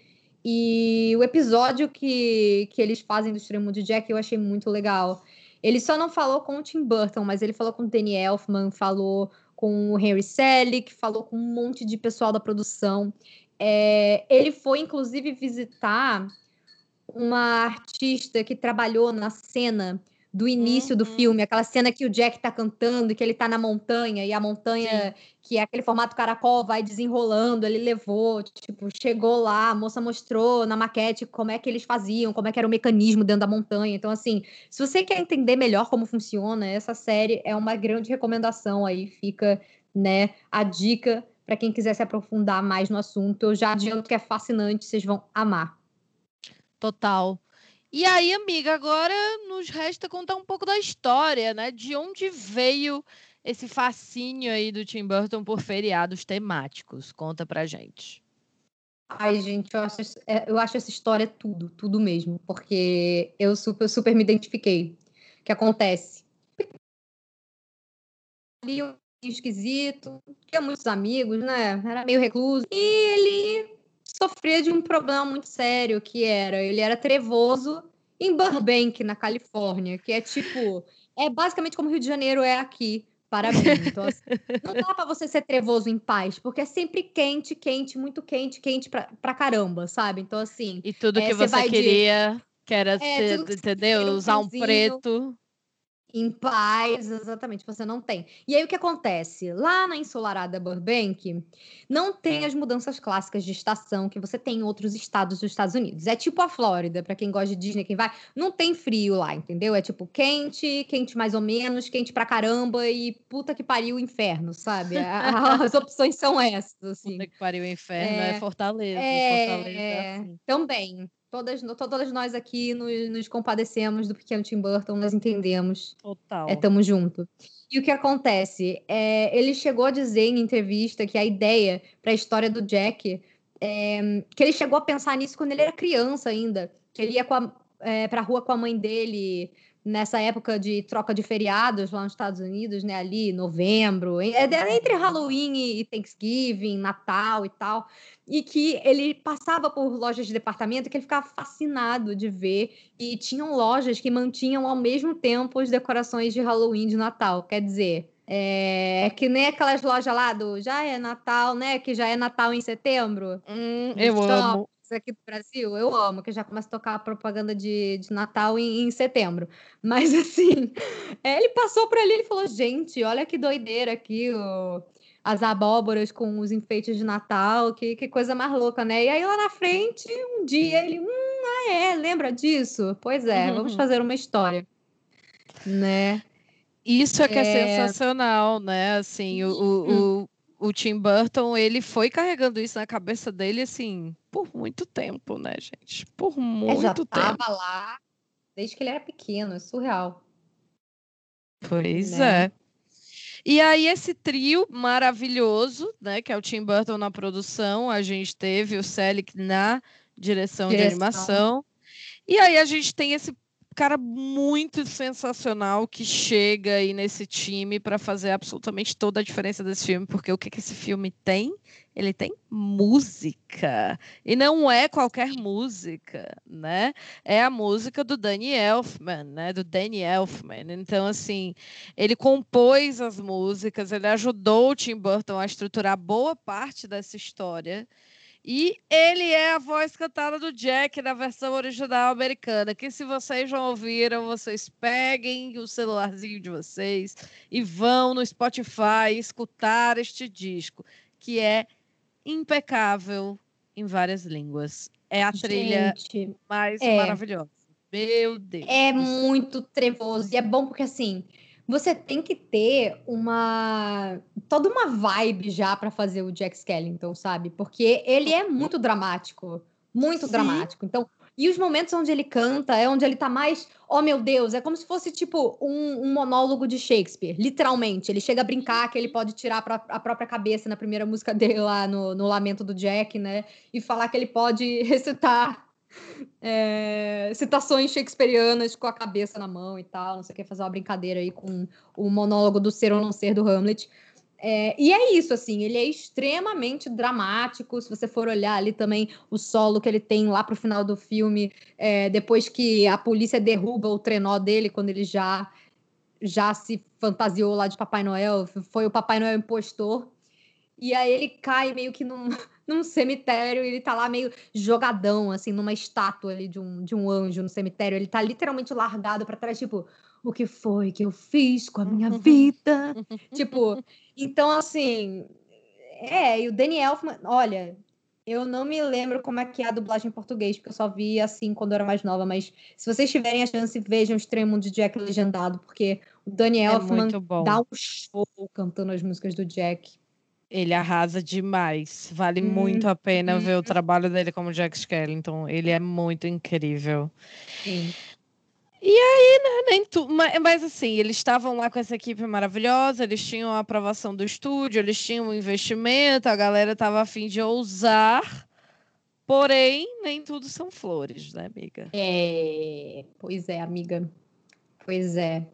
E o episódio que, que eles fazem do Mundo de Jack eu achei muito legal. Ele só não falou com o Tim Burton, mas ele falou com o Danny Elfman, falou com o Henry Selick, falou com um monte de pessoal da produção. É, ele foi, inclusive, visitar uma artista que trabalhou na cena do início do Uhum. filme, aquela cena que o Jack tá cantando e que ele tá na montanha, e a montanha, que é aquele formato caracol, vai desenrolando, ele levou, tipo, chegou lá, a moça mostrou na maquete como é que eles faziam, como é que era o mecanismo dentro da montanha. Então, assim, se você quer entender melhor como funciona, essa série é uma grande recomendação aí, fica, né, a dica para quem quiser se aprofundar mais no assunto. Eu já adianto que é fascinante, vocês vão amar. Total. E aí, amiga, agora nos resta contar um pouco da história, né? De onde veio esse fascínio aí do Tim Burton por feriados temáticos? Conta pra gente. Ai, gente, eu acho, é, eu acho essa história tudo, tudo mesmo, porque eu super, super me identifiquei. O que acontece? Ali um esquisito, tinha muitos amigos, né? Era meio recluso. E ele sofria de um problema muito sério, que era, ele era trevoso em Burbank, na Califórnia, que é tipo, é basicamente como Rio de Janeiro é aqui para mim. Então, assim, não dá pra você ser trevoso em paz, porque é sempre quente, quente, muito quente, quente pra, pra caramba, sabe? Então, assim, E tudo É, que você você vai de- queria, que era ser, que você entendeu? queria, um Usar um preto. Em paz, exatamente, você não tem. E aí o que acontece? Lá na ensolarada Burbank, não tem as mudanças clássicas de estação que você tem em outros estados dos Estados Unidos. É tipo a Flórida, pra quem gosta de Disney, quem vai, não tem frio lá, entendeu? É tipo quente, quente mais ou menos, quente pra caramba e puta que pariu inferno, sabe? As opções são essas, assim. Puta que pariu o inferno, é, É, Fortaleza. É, Fortaleza é assim. também. Todas, todas nós aqui nos, nos compadecemos do pequeno Tim Burton, nós entendemos. Total. É, tamo junto. E o que acontece? É, ele chegou a dizer em entrevista que a ideia para a história do Jack, é, que ele chegou a pensar nisso quando ele era criança ainda, que ele ia com a, é, pra rua com a mãe dele nessa época de troca de feriados lá nos Estados Unidos, né? Ali, novembro, em- é, é entre Halloween e Thanksgiving, Natal e tal, e que ele passava por lojas de departamento que ele ficava fascinado de ver e tinham lojas que mantinham ao mesmo tempo as decorações de Halloween de Natal. Quer dizer, é que nem aquelas lojas lá do já é Natal, né? Que já é Natal em setembro. Hum, eu amo. Aqui do Brasil. Eu amo, que já começa a tocar a propaganda de, de Natal em, em setembro. Mas assim, é, ele passou por ali e falou: gente, olha que doideira aqui, o- as abóboras com os enfeites de Natal, que, que coisa mais louca, né? E aí lá na frente, um dia ele, hum, ah, é, lembra disso? Pois é, vamos Uhum. fazer uma história. Né? Isso é que é, É. sensacional, né? Assim, o, o, o, Tim Burton, ele foi carregando isso na cabeça dele, assim, por muito tempo, né, gente? Por muito já tempo. tava lá desde que ele era pequeno, é surreal. Pois né? é. E aí, esse trio maravilhoso, né? Que é o Tim Burton na produção, a gente teve o Selick na direção, de Direção. animação. E aí a gente tem esse cara muito sensacional que chega aí nesse time para fazer absolutamente toda a diferença desse filme, porque o que, que esse filme tem? Ele tem música. E não é qualquer música, né? É a música do Danny Elfman, né? Do Danny Elfman. Então, assim, ele compôs as músicas, ele ajudou o Tim Burton a estruturar boa parte dessa história. E ele é a voz cantada do Jack na versão original americana. Que se vocês já ouviram, vocês peguem o celularzinho de vocês e vão no Spotify escutar este disco, que é impecável em várias línguas. É a trilha Gente, mais é. maravilhosa. Meu Deus. É muito trevoso e é bom porque assim você tem que ter uma toda uma vibe já para fazer o Jack Skellington, sabe? Porque ele é muito dramático, muito Sim. dramático. Então, e os momentos onde ele canta é onde ele tá mais, oh meu Deus, é como se fosse tipo um, um monólogo de Shakespeare, literalmente. Ele chega a brincar que ele pode tirar a própria cabeça na primeira música dele lá no, no Lamento do Jack, né? E falar que ele pode recitar é, citações shakespearianas com a cabeça na mão e tal, não sei o que, fazer uma brincadeira aí com o monólogo do ser ou não ser do Hamlet. É, e é isso, assim, ele é extremamente dramático. Se você for olhar ali também o solo que ele tem lá pro final do filme, é, depois que a polícia derruba o trenó dele, quando ele já, já se fantasiou lá de Papai Noel, foi o Papai Noel impostor. E aí ele cai meio que num, num cemitério ele tá lá meio jogadão, assim, numa estátua ali de um, de um anjo no cemitério. Ele tá literalmente largado para trás, tipo, o que foi que eu fiz com a minha vida? tipo, então assim, é, e o Elfman, olha, eu não me lembro como é que é a dublagem em português, porque eu só vi assim quando eu era mais nova, mas se vocês tiverem a chance, vejam o Extremo de Jack legendado, porque o Danny É Elfman dá um show cantando as músicas do Jack. Ele arrasa demais. Vale muito a pena ver o trabalho dele como Jack Skellington. Ele é muito incrível. Sim. Nem tu, mas, mas assim, eles estavam lá com essa equipe maravilhosa, eles tinham a aprovação do estúdio, eles tinham um investimento, a galera estava a fim de ousar. Porém, nem tudo são flores, né, amiga? É, pois é, amiga. Pois é.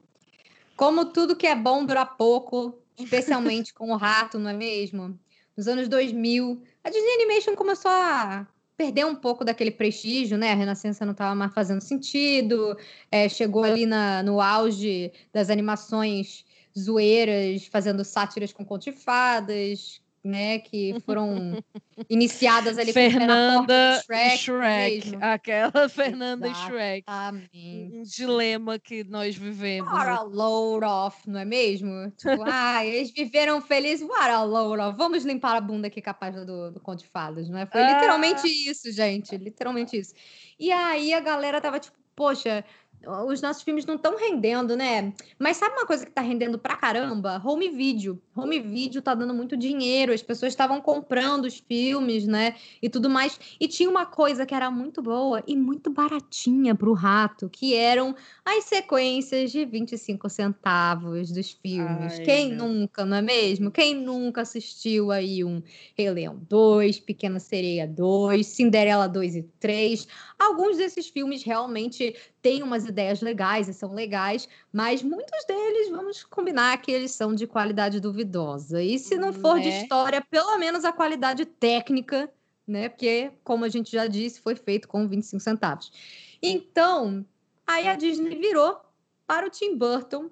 Como tudo que é bom dura pouco, especialmente com o rato, não é mesmo? Nos anos 2000, a Disney Animation começou a perder um pouco daquele prestígio, né? A Renascença não estava mais fazendo sentido, é, chegou ali na, no auge das animações zoeiras, fazendo sátiras com conto de fadas, né? Que foram iniciadas ali Fernanda Shrek, e Shrek. Aquela Fernanda e Exato. Shrek. Um dilema que nós vivemos. What a load off, não é mesmo? Tipo, ah, eles viveram felizes, what a load off. Vamos limpar a bunda aqui capaz do, do Conto de Fadas, não é? Foi Ah. literalmente isso, gente. Literalmente isso. E aí a galera tava tipo, poxa, os nossos filmes não estão rendendo, né? Mas sabe uma coisa que tá rendendo pra caramba? Home video. Home video tá dando muito dinheiro, as pessoas estavam comprando os filmes, né? E tudo mais. E tinha uma coisa que era muito boa e muito baratinha pro rato, que eram as sequências de 25 centavos dos filmes. Ai, Quem nunca, não é mesmo? Quem nunca assistiu aí um Rei Leão 2, Pequena Sereia 2, Cinderela 2 e 3? Alguns desses filmes realmente têm umas ideias legais e são legais, mas muitos deles, vamos combinar que eles são de qualidade duvidosa. E se não for de Né? história, pelo menos a qualidade técnica, né? Porque, como a gente já disse, foi feito com 25 centavos. Então, aí a Disney virou para o Tim Burton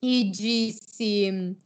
e disse: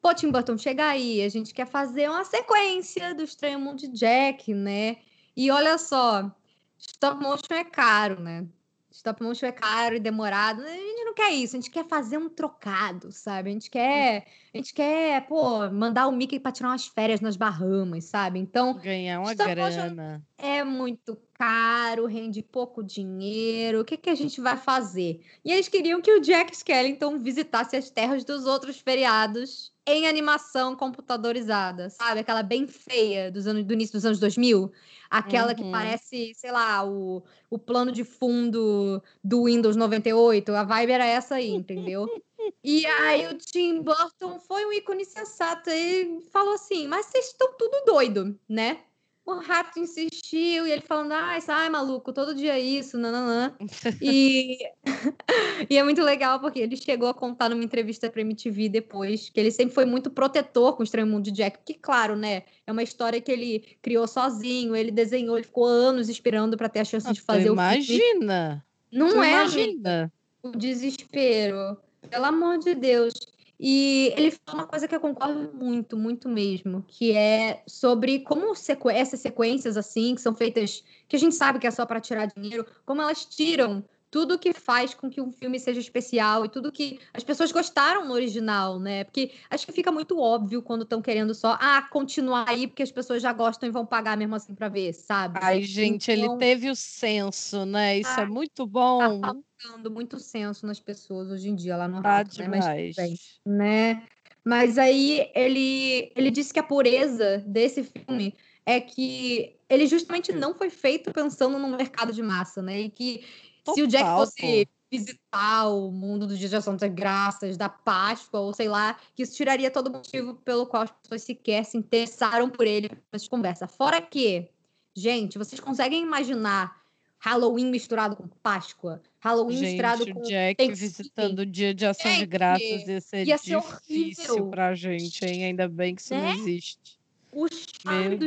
Pô, Tim Burton, chega aí, a gente quer fazer uma sequência do Estranho Mundo de Jack, né? E olha só, stop motion é caro, né? Stop motion é caro e demorado. A gente não quer isso, a gente quer fazer um trocado, sabe? A gente quer, a gente quer, pô, mandar o Mickey para tirar umas férias nas Bahamas, sabe? Então, Ganhar uma grana. é muito caro, rende pouco dinheiro. O que, que a gente vai fazer? E eles queriam que o Jack Skellington visitasse as terras dos outros feriados em animação computadorizada, sabe? Aquela bem feia dos anos, do início dos anos 2000. Aquela que Uhum. parece, sei lá, o, o plano de fundo do Windows 98. A vibe era essa aí, entendeu? E aí o Tim Burton foi um ícone sensato e falou assim: Mas vocês estão tudo doido, né? O rato insistiu, e ele falando, ai, sai, maluco, todo dia é isso, nananã. e... e é muito legal, porque ele chegou a contar numa entrevista pra MTV depois, que ele sempre foi muito protetor com o Estranho Mundo de Jack, porque, claro, né, é uma história que ele criou sozinho, ele desenhou, ele ficou anos esperando para ter a chance de fazer imagina. o Imagina! Não é, imagina! O desespero. Pelo amor de Deus. E ele fala uma coisa que eu concordo muito, muito mesmo, que é sobre como sequ essas sequências assim, que são feitas, que a gente sabe que é só para tirar dinheiro, como elas tiram tudo que faz com que um filme seja especial e tudo que as pessoas gostaram no original, né? Porque acho que fica muito óbvio quando estão querendo só, ah, continuar aí porque as pessoas já gostam e vão pagar mesmo assim para ver, sabe? Ai, gente, então, ele teve o senso, né? Isso é ah, é muito bom. Tá faltando muito senso nas pessoas hoje em dia lá no tá Rato, demais. né? Mas, né? Mas aí ele ele disse que a pureza desse filme é que ele justamente não foi feito pensando no mercado de massa, né? E que Total, se o Jack fosse visitar o mundo do Dia de Ação das Graças, da Páscoa, ou sei lá, que isso tiraria todo o motivo pelo qual as pessoas sequer se interessaram por ele nessa conversa. Fora que, gente, vocês conseguem imaginar Halloween misturado com Páscoa? Halloween Gente, misturado com. Jack visitando o dia de ação gente, de graças ia ser, ia ser difícil horrível. pra gente, hein? Ainda bem que isso né? não existe. O charme do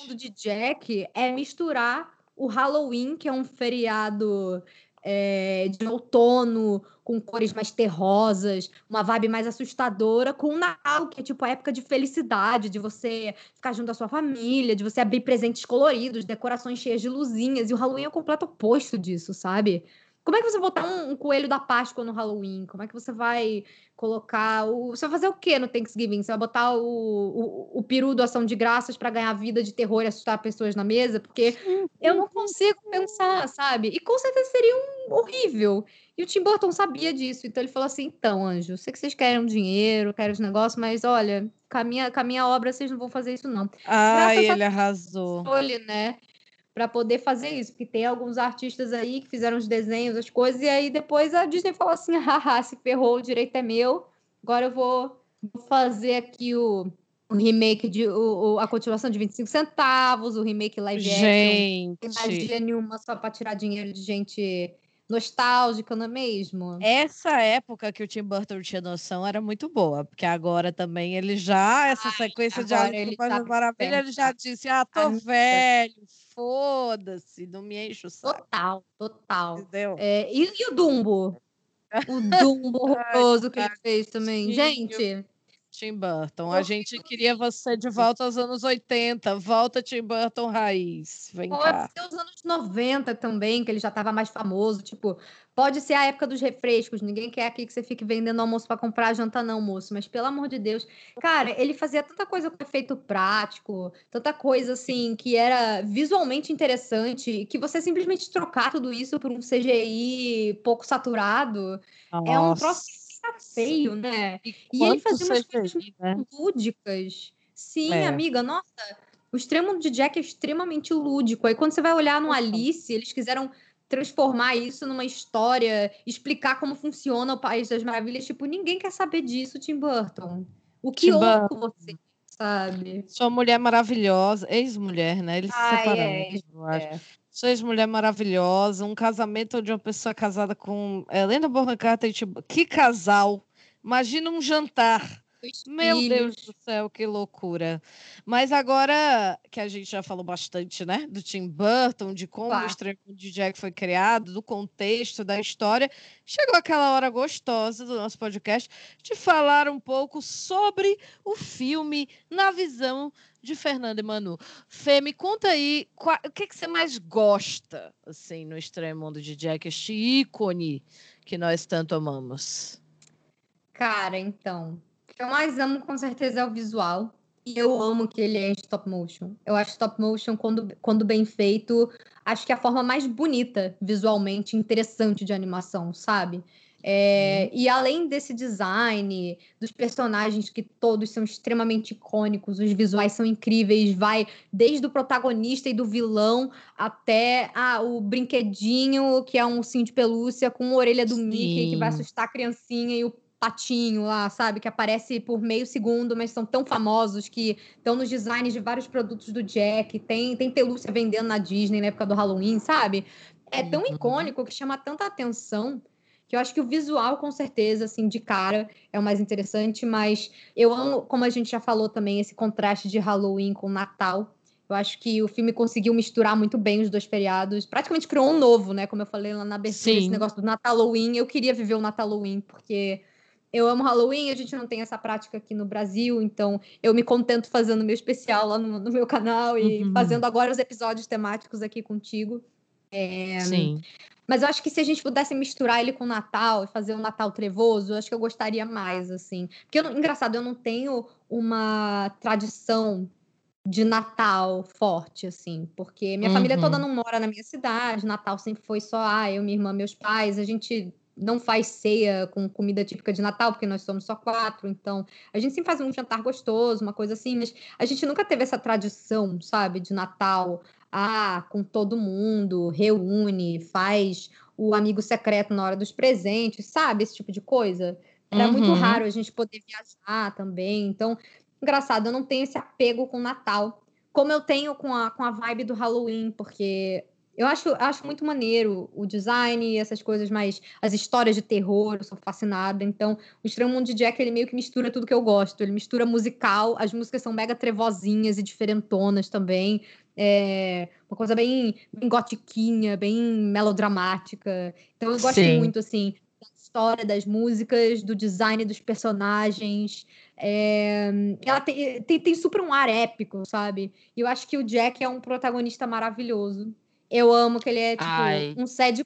mundo de Jack é misturar o Halloween, que é um feriado é, de outono, com cores mais terrosas, uma vibe mais assustadora, com o Natal, que é tipo a época de felicidade, de você ficar junto à sua família, de você abrir presentes coloridos, decorações cheias de luzinhas, e o Halloween é o completo oposto disso, sabe? Como é que você vai botar um, um, coelho da Páscoa no Halloween? Como é que você vai colocar o. Você vai fazer o quê no Thanksgiving? Você vai botar o, o, o peru do Ação de Graças para ganhar vida de terror e assustar pessoas na mesa? Porque eu não consigo pensar, sabe? E com certeza seria um horrível. E o Tim Burton sabia disso. Então ele falou assim: então, anjo, sei que vocês querem um dinheiro, querem os negócios, mas olha, com a minha, com a minha obra vocês não vão fazer isso, não. Ai, ele arrasou. Olha, né? Para poder fazer isso, porque tem alguns artistas aí que fizeram os desenhos, as coisas, e aí depois a Disney falou assim: haha, se ferrou, o direito é meu, agora eu vou, fazer aqui o, o remake de o, a continuação de 25 centavos, o remake live action. Gente. Imagina nenhuma só para tirar dinheiro de gente nostálgica, não é mesmo? Essa época que o Tim Burton tinha noção era muito boa, porque agora também ele já, essa Ai, sequência de Alice tá Maravilha, ele já disse: ah, tô velho, foda-se, não me enche o saco. Total, total. Entendeu? É, e, e, o Dumbo? O Dumbo horroroso que ele fez também. Gente. Tim Burton. A gente queria você de volta aos anos 80. Volta Tim Burton raiz. Vem pode cá. ser os anos 90 também, que ele já estava mais famoso. Tipo, pode ser a época dos refrescos. Ninguém quer aqui que você fique vendendo almoço para comprar janta, não, moço. Mas pelo amor de Deus. Cara, ele fazia tanta coisa com efeito prático, tanta coisa assim que era visualmente interessante, que você simplesmente trocar tudo isso por um CGI pouco saturado Nossa. é um processo tá feio, né? E, e ele fazia umas coisas né? lúdicas. Sim, é. amiga, nossa, o extremo de Jack é extremamente lúdico. Aí quando você vai olhar no Alice, eles quiseram transformar isso numa história, explicar como funciona o País das Maravilhas. Tipo, ninguém quer saber disso, Tim Burton. O que houve com você, sabe? Sua mulher maravilhosa, ex-mulher, né? Eles se separaram, é, eu acho. É. Sois mulher maravilhosa, um casamento de uma pessoa casada com Helena Bonham Carter. Tipo, que casal! Imagina um jantar. Meu Deus do céu, que loucura. Mas agora que a gente já falou bastante, né, do Tim Burton, de como claro. o Estranho de Jack foi criado, do contexto da história, chegou aquela hora gostosa do nosso podcast de falar um pouco sobre o filme na visão de Fernanda e Manu. Fê, me conta aí, qual, o que, que você mais gosta, assim, no Estranho Mundo de Jack, este ícone que nós tanto amamos? Cara, então, o que eu mais amo, com certeza, é o visual. E eu amo que ele é em stop motion. Eu acho stop motion, quando, quando bem feito, acho que é a forma mais bonita, visualmente, interessante de animação, sabe? É, uhum. E além desse design, dos personagens que todos são extremamente icônicos, os visuais são incríveis, vai desde o protagonista e do vilão até ah, o brinquedinho, que é um ursinho de pelúcia com a orelha do Sim. Mickey, que vai assustar a criancinha, e o patinho lá, sabe? Que aparece por meio segundo, mas são tão famosos que estão nos designs de vários produtos do Jack. Tem, tem pelúcia vendendo na Disney na época do Halloween, sabe? É tão uhum. icônico que chama tanta atenção que eu acho que o visual, com certeza, assim, de cara, é o mais interessante, mas eu amo, como a gente já falou também, esse contraste de Halloween com Natal. Eu acho que o filme conseguiu misturar muito bem os dois feriados. Praticamente criou um novo, né? Como eu falei lá na abertura, esse negócio do Natal-Halloween. Eu queria viver o Natal-Halloween, porque eu amo Halloween, a gente não tem essa prática aqui no Brasil, então eu me contento fazendo meu especial lá no, no meu canal e uhum. fazendo agora os episódios temáticos aqui contigo. É... Sim. Mas eu acho que se a gente pudesse misturar ele com o Natal e fazer um Natal trevoso, eu acho que eu gostaria mais, assim. Porque, eu, engraçado, eu não tenho uma tradição de Natal forte, assim, porque minha uhum. família toda uhum. não mora na minha cidade, Natal sempre foi só, ah, eu, minha irmã, meus pais, a gente não faz ceia com comida típica de Natal, porque nós somos só quatro, então a gente sempre faz um jantar gostoso, uma coisa assim, mas a gente nunca teve essa tradição, sabe, de Natal, ah, com todo mundo, reúne, faz o amigo secreto na hora dos presentes, sabe? Esse tipo de coisa. Era uhum. muito raro a gente poder viajar também. Então, engraçado, eu não tenho esse apego com o Natal, como eu tenho com a, com a vibe do Halloween, porque eu acho, acho muito maneiro o design e essas coisas, mas as histórias de terror, eu sou fascinada. Então, o Estranho Mundo de Jack, ele meio que mistura tudo que eu gosto. Ele mistura musical, as músicas são mega trevozinhas e diferentonas também. É uma coisa bem, bem gotiquinha, bem melodramática. Então, eu gosto Sim. muito, assim, da história das músicas, do design dos personagens. É... ela tem, tem, tem super um ar épico, sabe? E eu acho que o Jack é um protagonista maravilhoso. Eu amo que ele é, tipo, Ai. um sad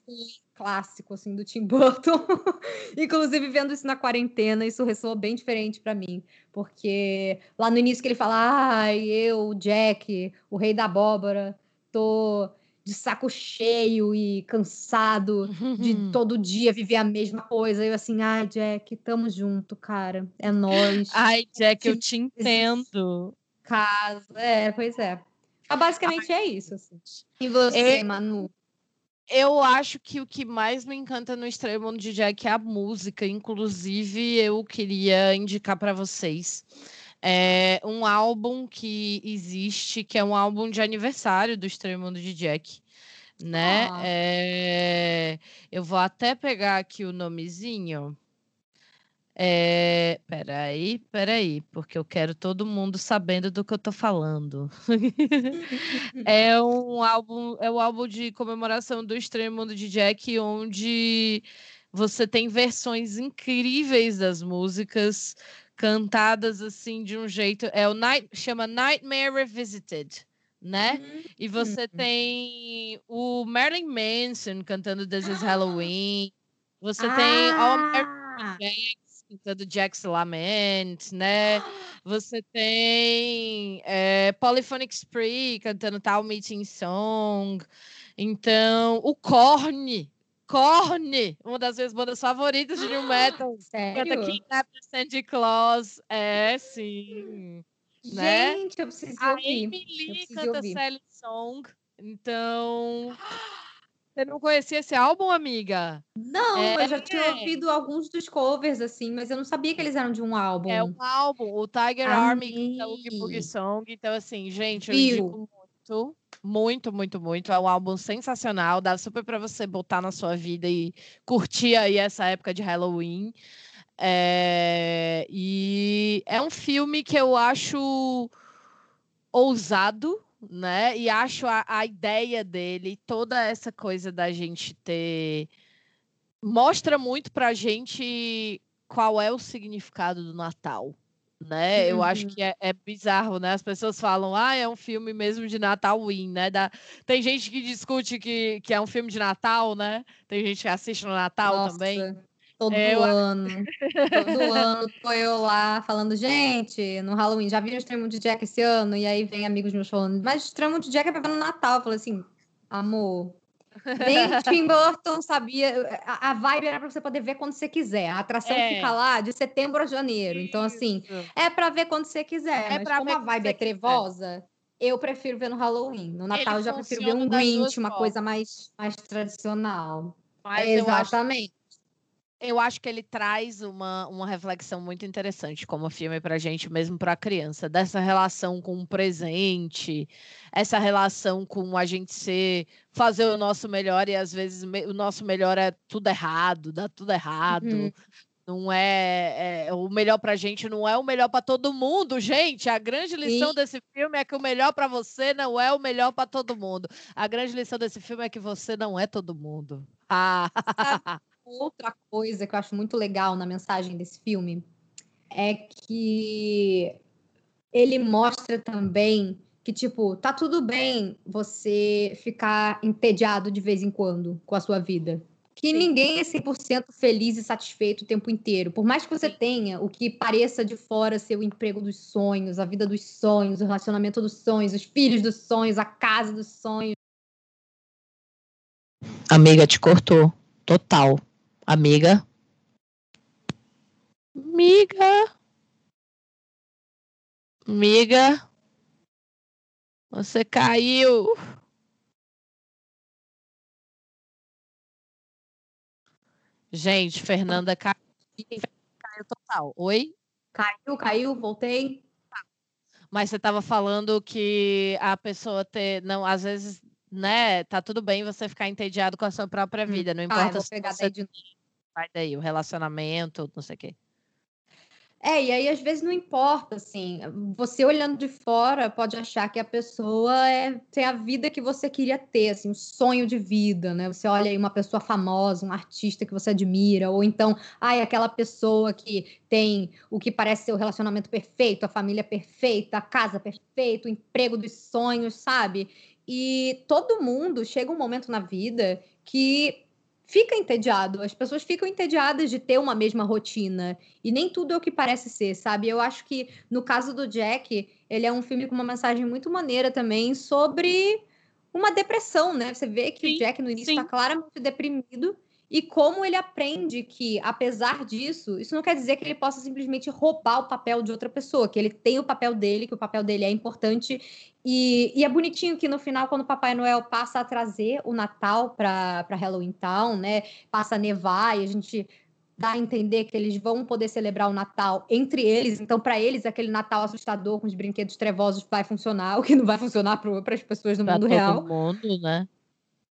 clássico, assim, do Tim Burton. Inclusive, vendo isso na quarentena, isso ressoou bem diferente para mim. Porque lá no início que ele fala, ai, eu, Jack, o rei da abóbora, tô de saco cheio e cansado de todo dia viver a mesma coisa. Eu assim, ai, Jack, tamo junto, cara. É nós. Ai, Jack, eu te entendo. Casa. É, pois é. Ah, basicamente Ai, é isso. Assim. E você, é, Manu? Eu acho que o que mais me encanta no Estranho Mundo de Jack é a música. Inclusive, eu queria indicar para vocês é um álbum que existe, que é um álbum de aniversário do Estranho Mundo de Jack. Né? Ah. É... Eu vou até pegar aqui o nomezinho. É, peraí, peraí, porque eu quero todo mundo sabendo do que eu tô falando. é um álbum, é o um álbum de comemoração do Estranho Mundo de Jack, onde você tem versões incríveis das músicas cantadas assim de um jeito. É o Night, chama Nightmare Revisited. Né? Uhum. E você uhum. tem o Marilyn Manson cantando This is Halloween. Você ah. tem All American cantando Jack's Lament, né? Você tem é, Polyphonic Spree cantando Tal Meeting Song. Então, o Korn, Korn, uma das minhas bandas favoritas de New Metal. Sério? Canta Kidnap Sandy Claus. É, sim. Né? Gente, né? eu preciso A ouvir. Amy Lee canta Sally Song. Então... Você não conhecia esse álbum, amiga? Não, é, eu já tinha ouvido alguns dos covers, assim, mas eu não sabia que eles eram de um álbum. É um álbum, o Tiger Army, é o Boogie Song. Então, assim, gente, eu Viu? indico muito, muito, muito, muito. É um álbum sensacional, dá super para você botar na sua vida e curtir aí essa época de Halloween. É... E é um filme que eu acho ousado, né? E acho a, a ideia dele, toda essa coisa da gente ter. Mostra muito pra gente qual é o significado do Natal. Né? Uhum. Eu acho que uhum. é, é, bizarro, né? As pessoas falam, ah, é um filme mesmo de Natal win, né? Da... Tem gente que discute que, que é um filme de Natal, né? Tem gente que assiste no Natal Nossa. também. Todo é, eu... ano. Todo ano tô eu lá falando, gente, no Halloween, já viram o Extremo de Jack esse ano? E aí vem amigos meus falando, mas o Extremo de Jack é pra ver no Natal. Eu falei assim, amor. Nem Tim Burton sabia. A, a, vibe era pra você poder ver quando você quiser. A atração é. fica lá de setembro a janeiro. Então, assim, é pra ver quando você quiser. É mas como a vibe é trevosa, quiser. eu prefiro ver no Halloween. No Natal Ele eu já prefiro ver um Grinch, uma coisa mais, mais tradicional. Mas Exatamente. Eu acho que ele traz uma, uma reflexão muito interessante como filme para gente, mesmo para criança, dessa relação com o presente, essa relação com a gente ser, fazer o nosso melhor e às vezes o nosso melhor é tudo errado, dá tudo errado. Uhum. Não é, é, o melhor para a gente, não é o melhor para todo mundo, gente. A grande lição Sim. desse filme é que o melhor para você não é o melhor para todo mundo. A grande lição desse filme é que você não é todo mundo. Ah. outra coisa que eu acho muito legal na mensagem desse filme é que ele mostra também que, tipo, tá tudo bem você ficar entediado de vez em quando com a sua vida. Que Sim. ninguém é 100% feliz e satisfeito o tempo inteiro. Por mais que você Sim. tenha o que pareça de fora ser o emprego dos sonhos, a vida dos sonhos, o relacionamento dos sonhos, os filhos dos sonhos, a casa dos sonhos. Amiga, te cortou. Total. Amiga. Amiga. Amiga. Você caiu. Gente, Fernanda caiu. Caiu total. Oi? Caiu, caiu, voltei. Mas você estava falando que a pessoa ter. Não, às vezes né, tá tudo bem você ficar entediado com a sua própria hum. vida, não importa ah, se você de... vai daí, o relacionamento, não sei o quê. É, e aí às vezes não importa, assim, você olhando de fora pode achar que a pessoa é tem a vida que você queria ter, assim, um sonho de vida, né? Você olha aí uma pessoa famosa, um artista que você admira, ou então, ai, aquela pessoa que tem o que parece ser o relacionamento perfeito, a família perfeita, a casa perfeita, o emprego dos sonhos, sabe? E todo mundo chega um momento na vida que fica entediado. As pessoas ficam entediadas de ter uma mesma rotina. E nem tudo é o que parece ser, sabe? Eu acho que no caso do Jack, ele é um filme com uma mensagem muito maneira também sobre uma depressão, né? Você vê que sim, o Jack no início está claramente deprimido e como ele aprende que, apesar disso, isso não quer dizer que ele possa simplesmente roubar o papel de outra pessoa, que ele tem o papel dele, que o papel dele é importante. E, e é bonitinho que no final, quando o Papai Noel passa a trazer o Natal para Halloween Town, né? Passa a nevar e a gente dá a entender que eles vão poder celebrar o Natal entre eles. Então, para eles, aquele Natal assustador com os brinquedos trevosos vai funcionar, o que não vai funcionar para as pessoas no pra mundo todo real. mundo, né?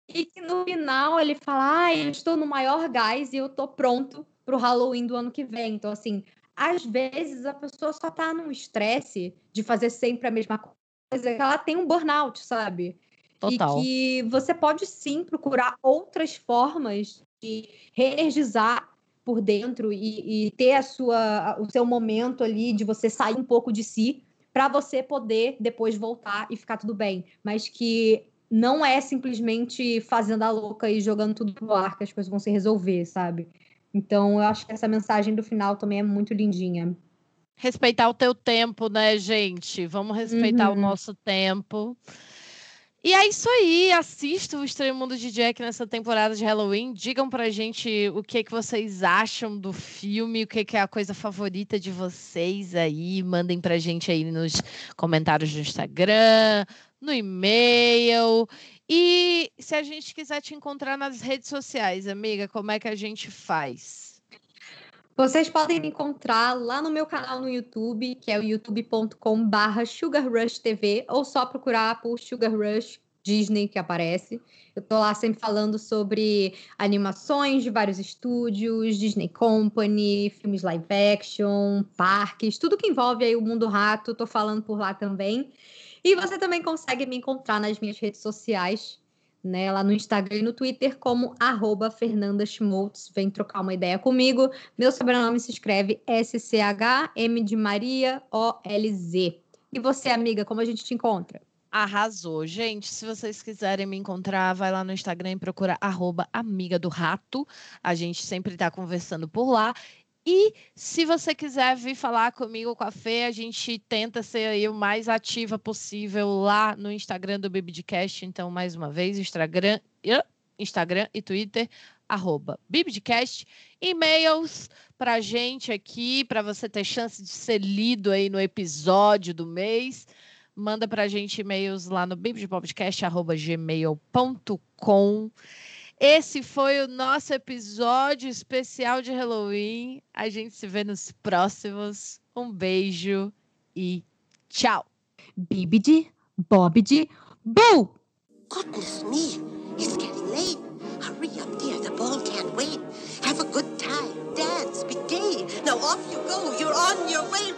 E que no final ele fala: ah, eu estou no maior gás e eu estou pronto para o Halloween do ano que vem. Então, assim, às vezes a pessoa só está num estresse de fazer sempre a mesma coisa, que ela tem um burnout, sabe? Total. E que você pode sim procurar outras formas de reenergizar por dentro e, e, ter a sua, o seu momento ali de você sair um pouco de si para você poder depois voltar e ficar tudo bem. Mas que não é simplesmente fazendo a louca e jogando tudo no ar que as coisas vão se resolver, sabe? Então, eu acho que essa mensagem do final também é muito lindinha. Respeitar o teu tempo, né, gente? Vamos respeitar uhum. o nosso tempo. E é isso aí, assista o Estranho Mundo de Jack nessa temporada de Halloween. Digam pra gente o que, que vocês acham do filme, o que, que é a coisa favorita de vocês aí. Mandem pra gente aí nos comentários do Instagram, no e-mail. E se a gente quiser te encontrar nas redes sociais, amiga, como é que a gente faz? Vocês podem me encontrar lá no meu canal no YouTube, que é o youtube.com/barra TV, ou só procurar por Sugar Rush Disney que aparece. Eu tô lá sempre falando sobre animações de vários estúdios, Disney Company, filmes live action, parques, tudo que envolve aí o mundo rato, tô falando por lá também. E você também consegue me encontrar nas minhas redes sociais, né, lá no Instagram e no Twitter, como arroba Fernanda Schmoltz. Vem trocar uma ideia comigo. Meu sobrenome se escreve S-C-H-M de Maria O-L-Z. E você, amiga, como a gente te encontra? Arrasou. Gente, se vocês quiserem me encontrar, vai lá no Instagram e procura arroba amiga do rato. A gente sempre está conversando por lá. E se você quiser vir falar comigo, com a Fê, a gente tenta ser aí o mais ativa possível lá no Instagram do Bibidcast. Então, mais uma vez, Instagram, Instagram e Twitter, arroba Bibidcast. E-mails para gente aqui, para você ter chance de ser lido aí no episódio do mês. Manda para a gente e-mails lá no bibidpodcast.gmail.com. Esse foi o nosso episódio especial de Halloween. A gente se vê nos próximos. Um beijo e tchau. Bibidi, Bobidi, Boo! Goodness me, it's getting late. Hurry up, dear. The ball can't wait. Have a good time. Dance. Be gay. Now off you go. You're on your way.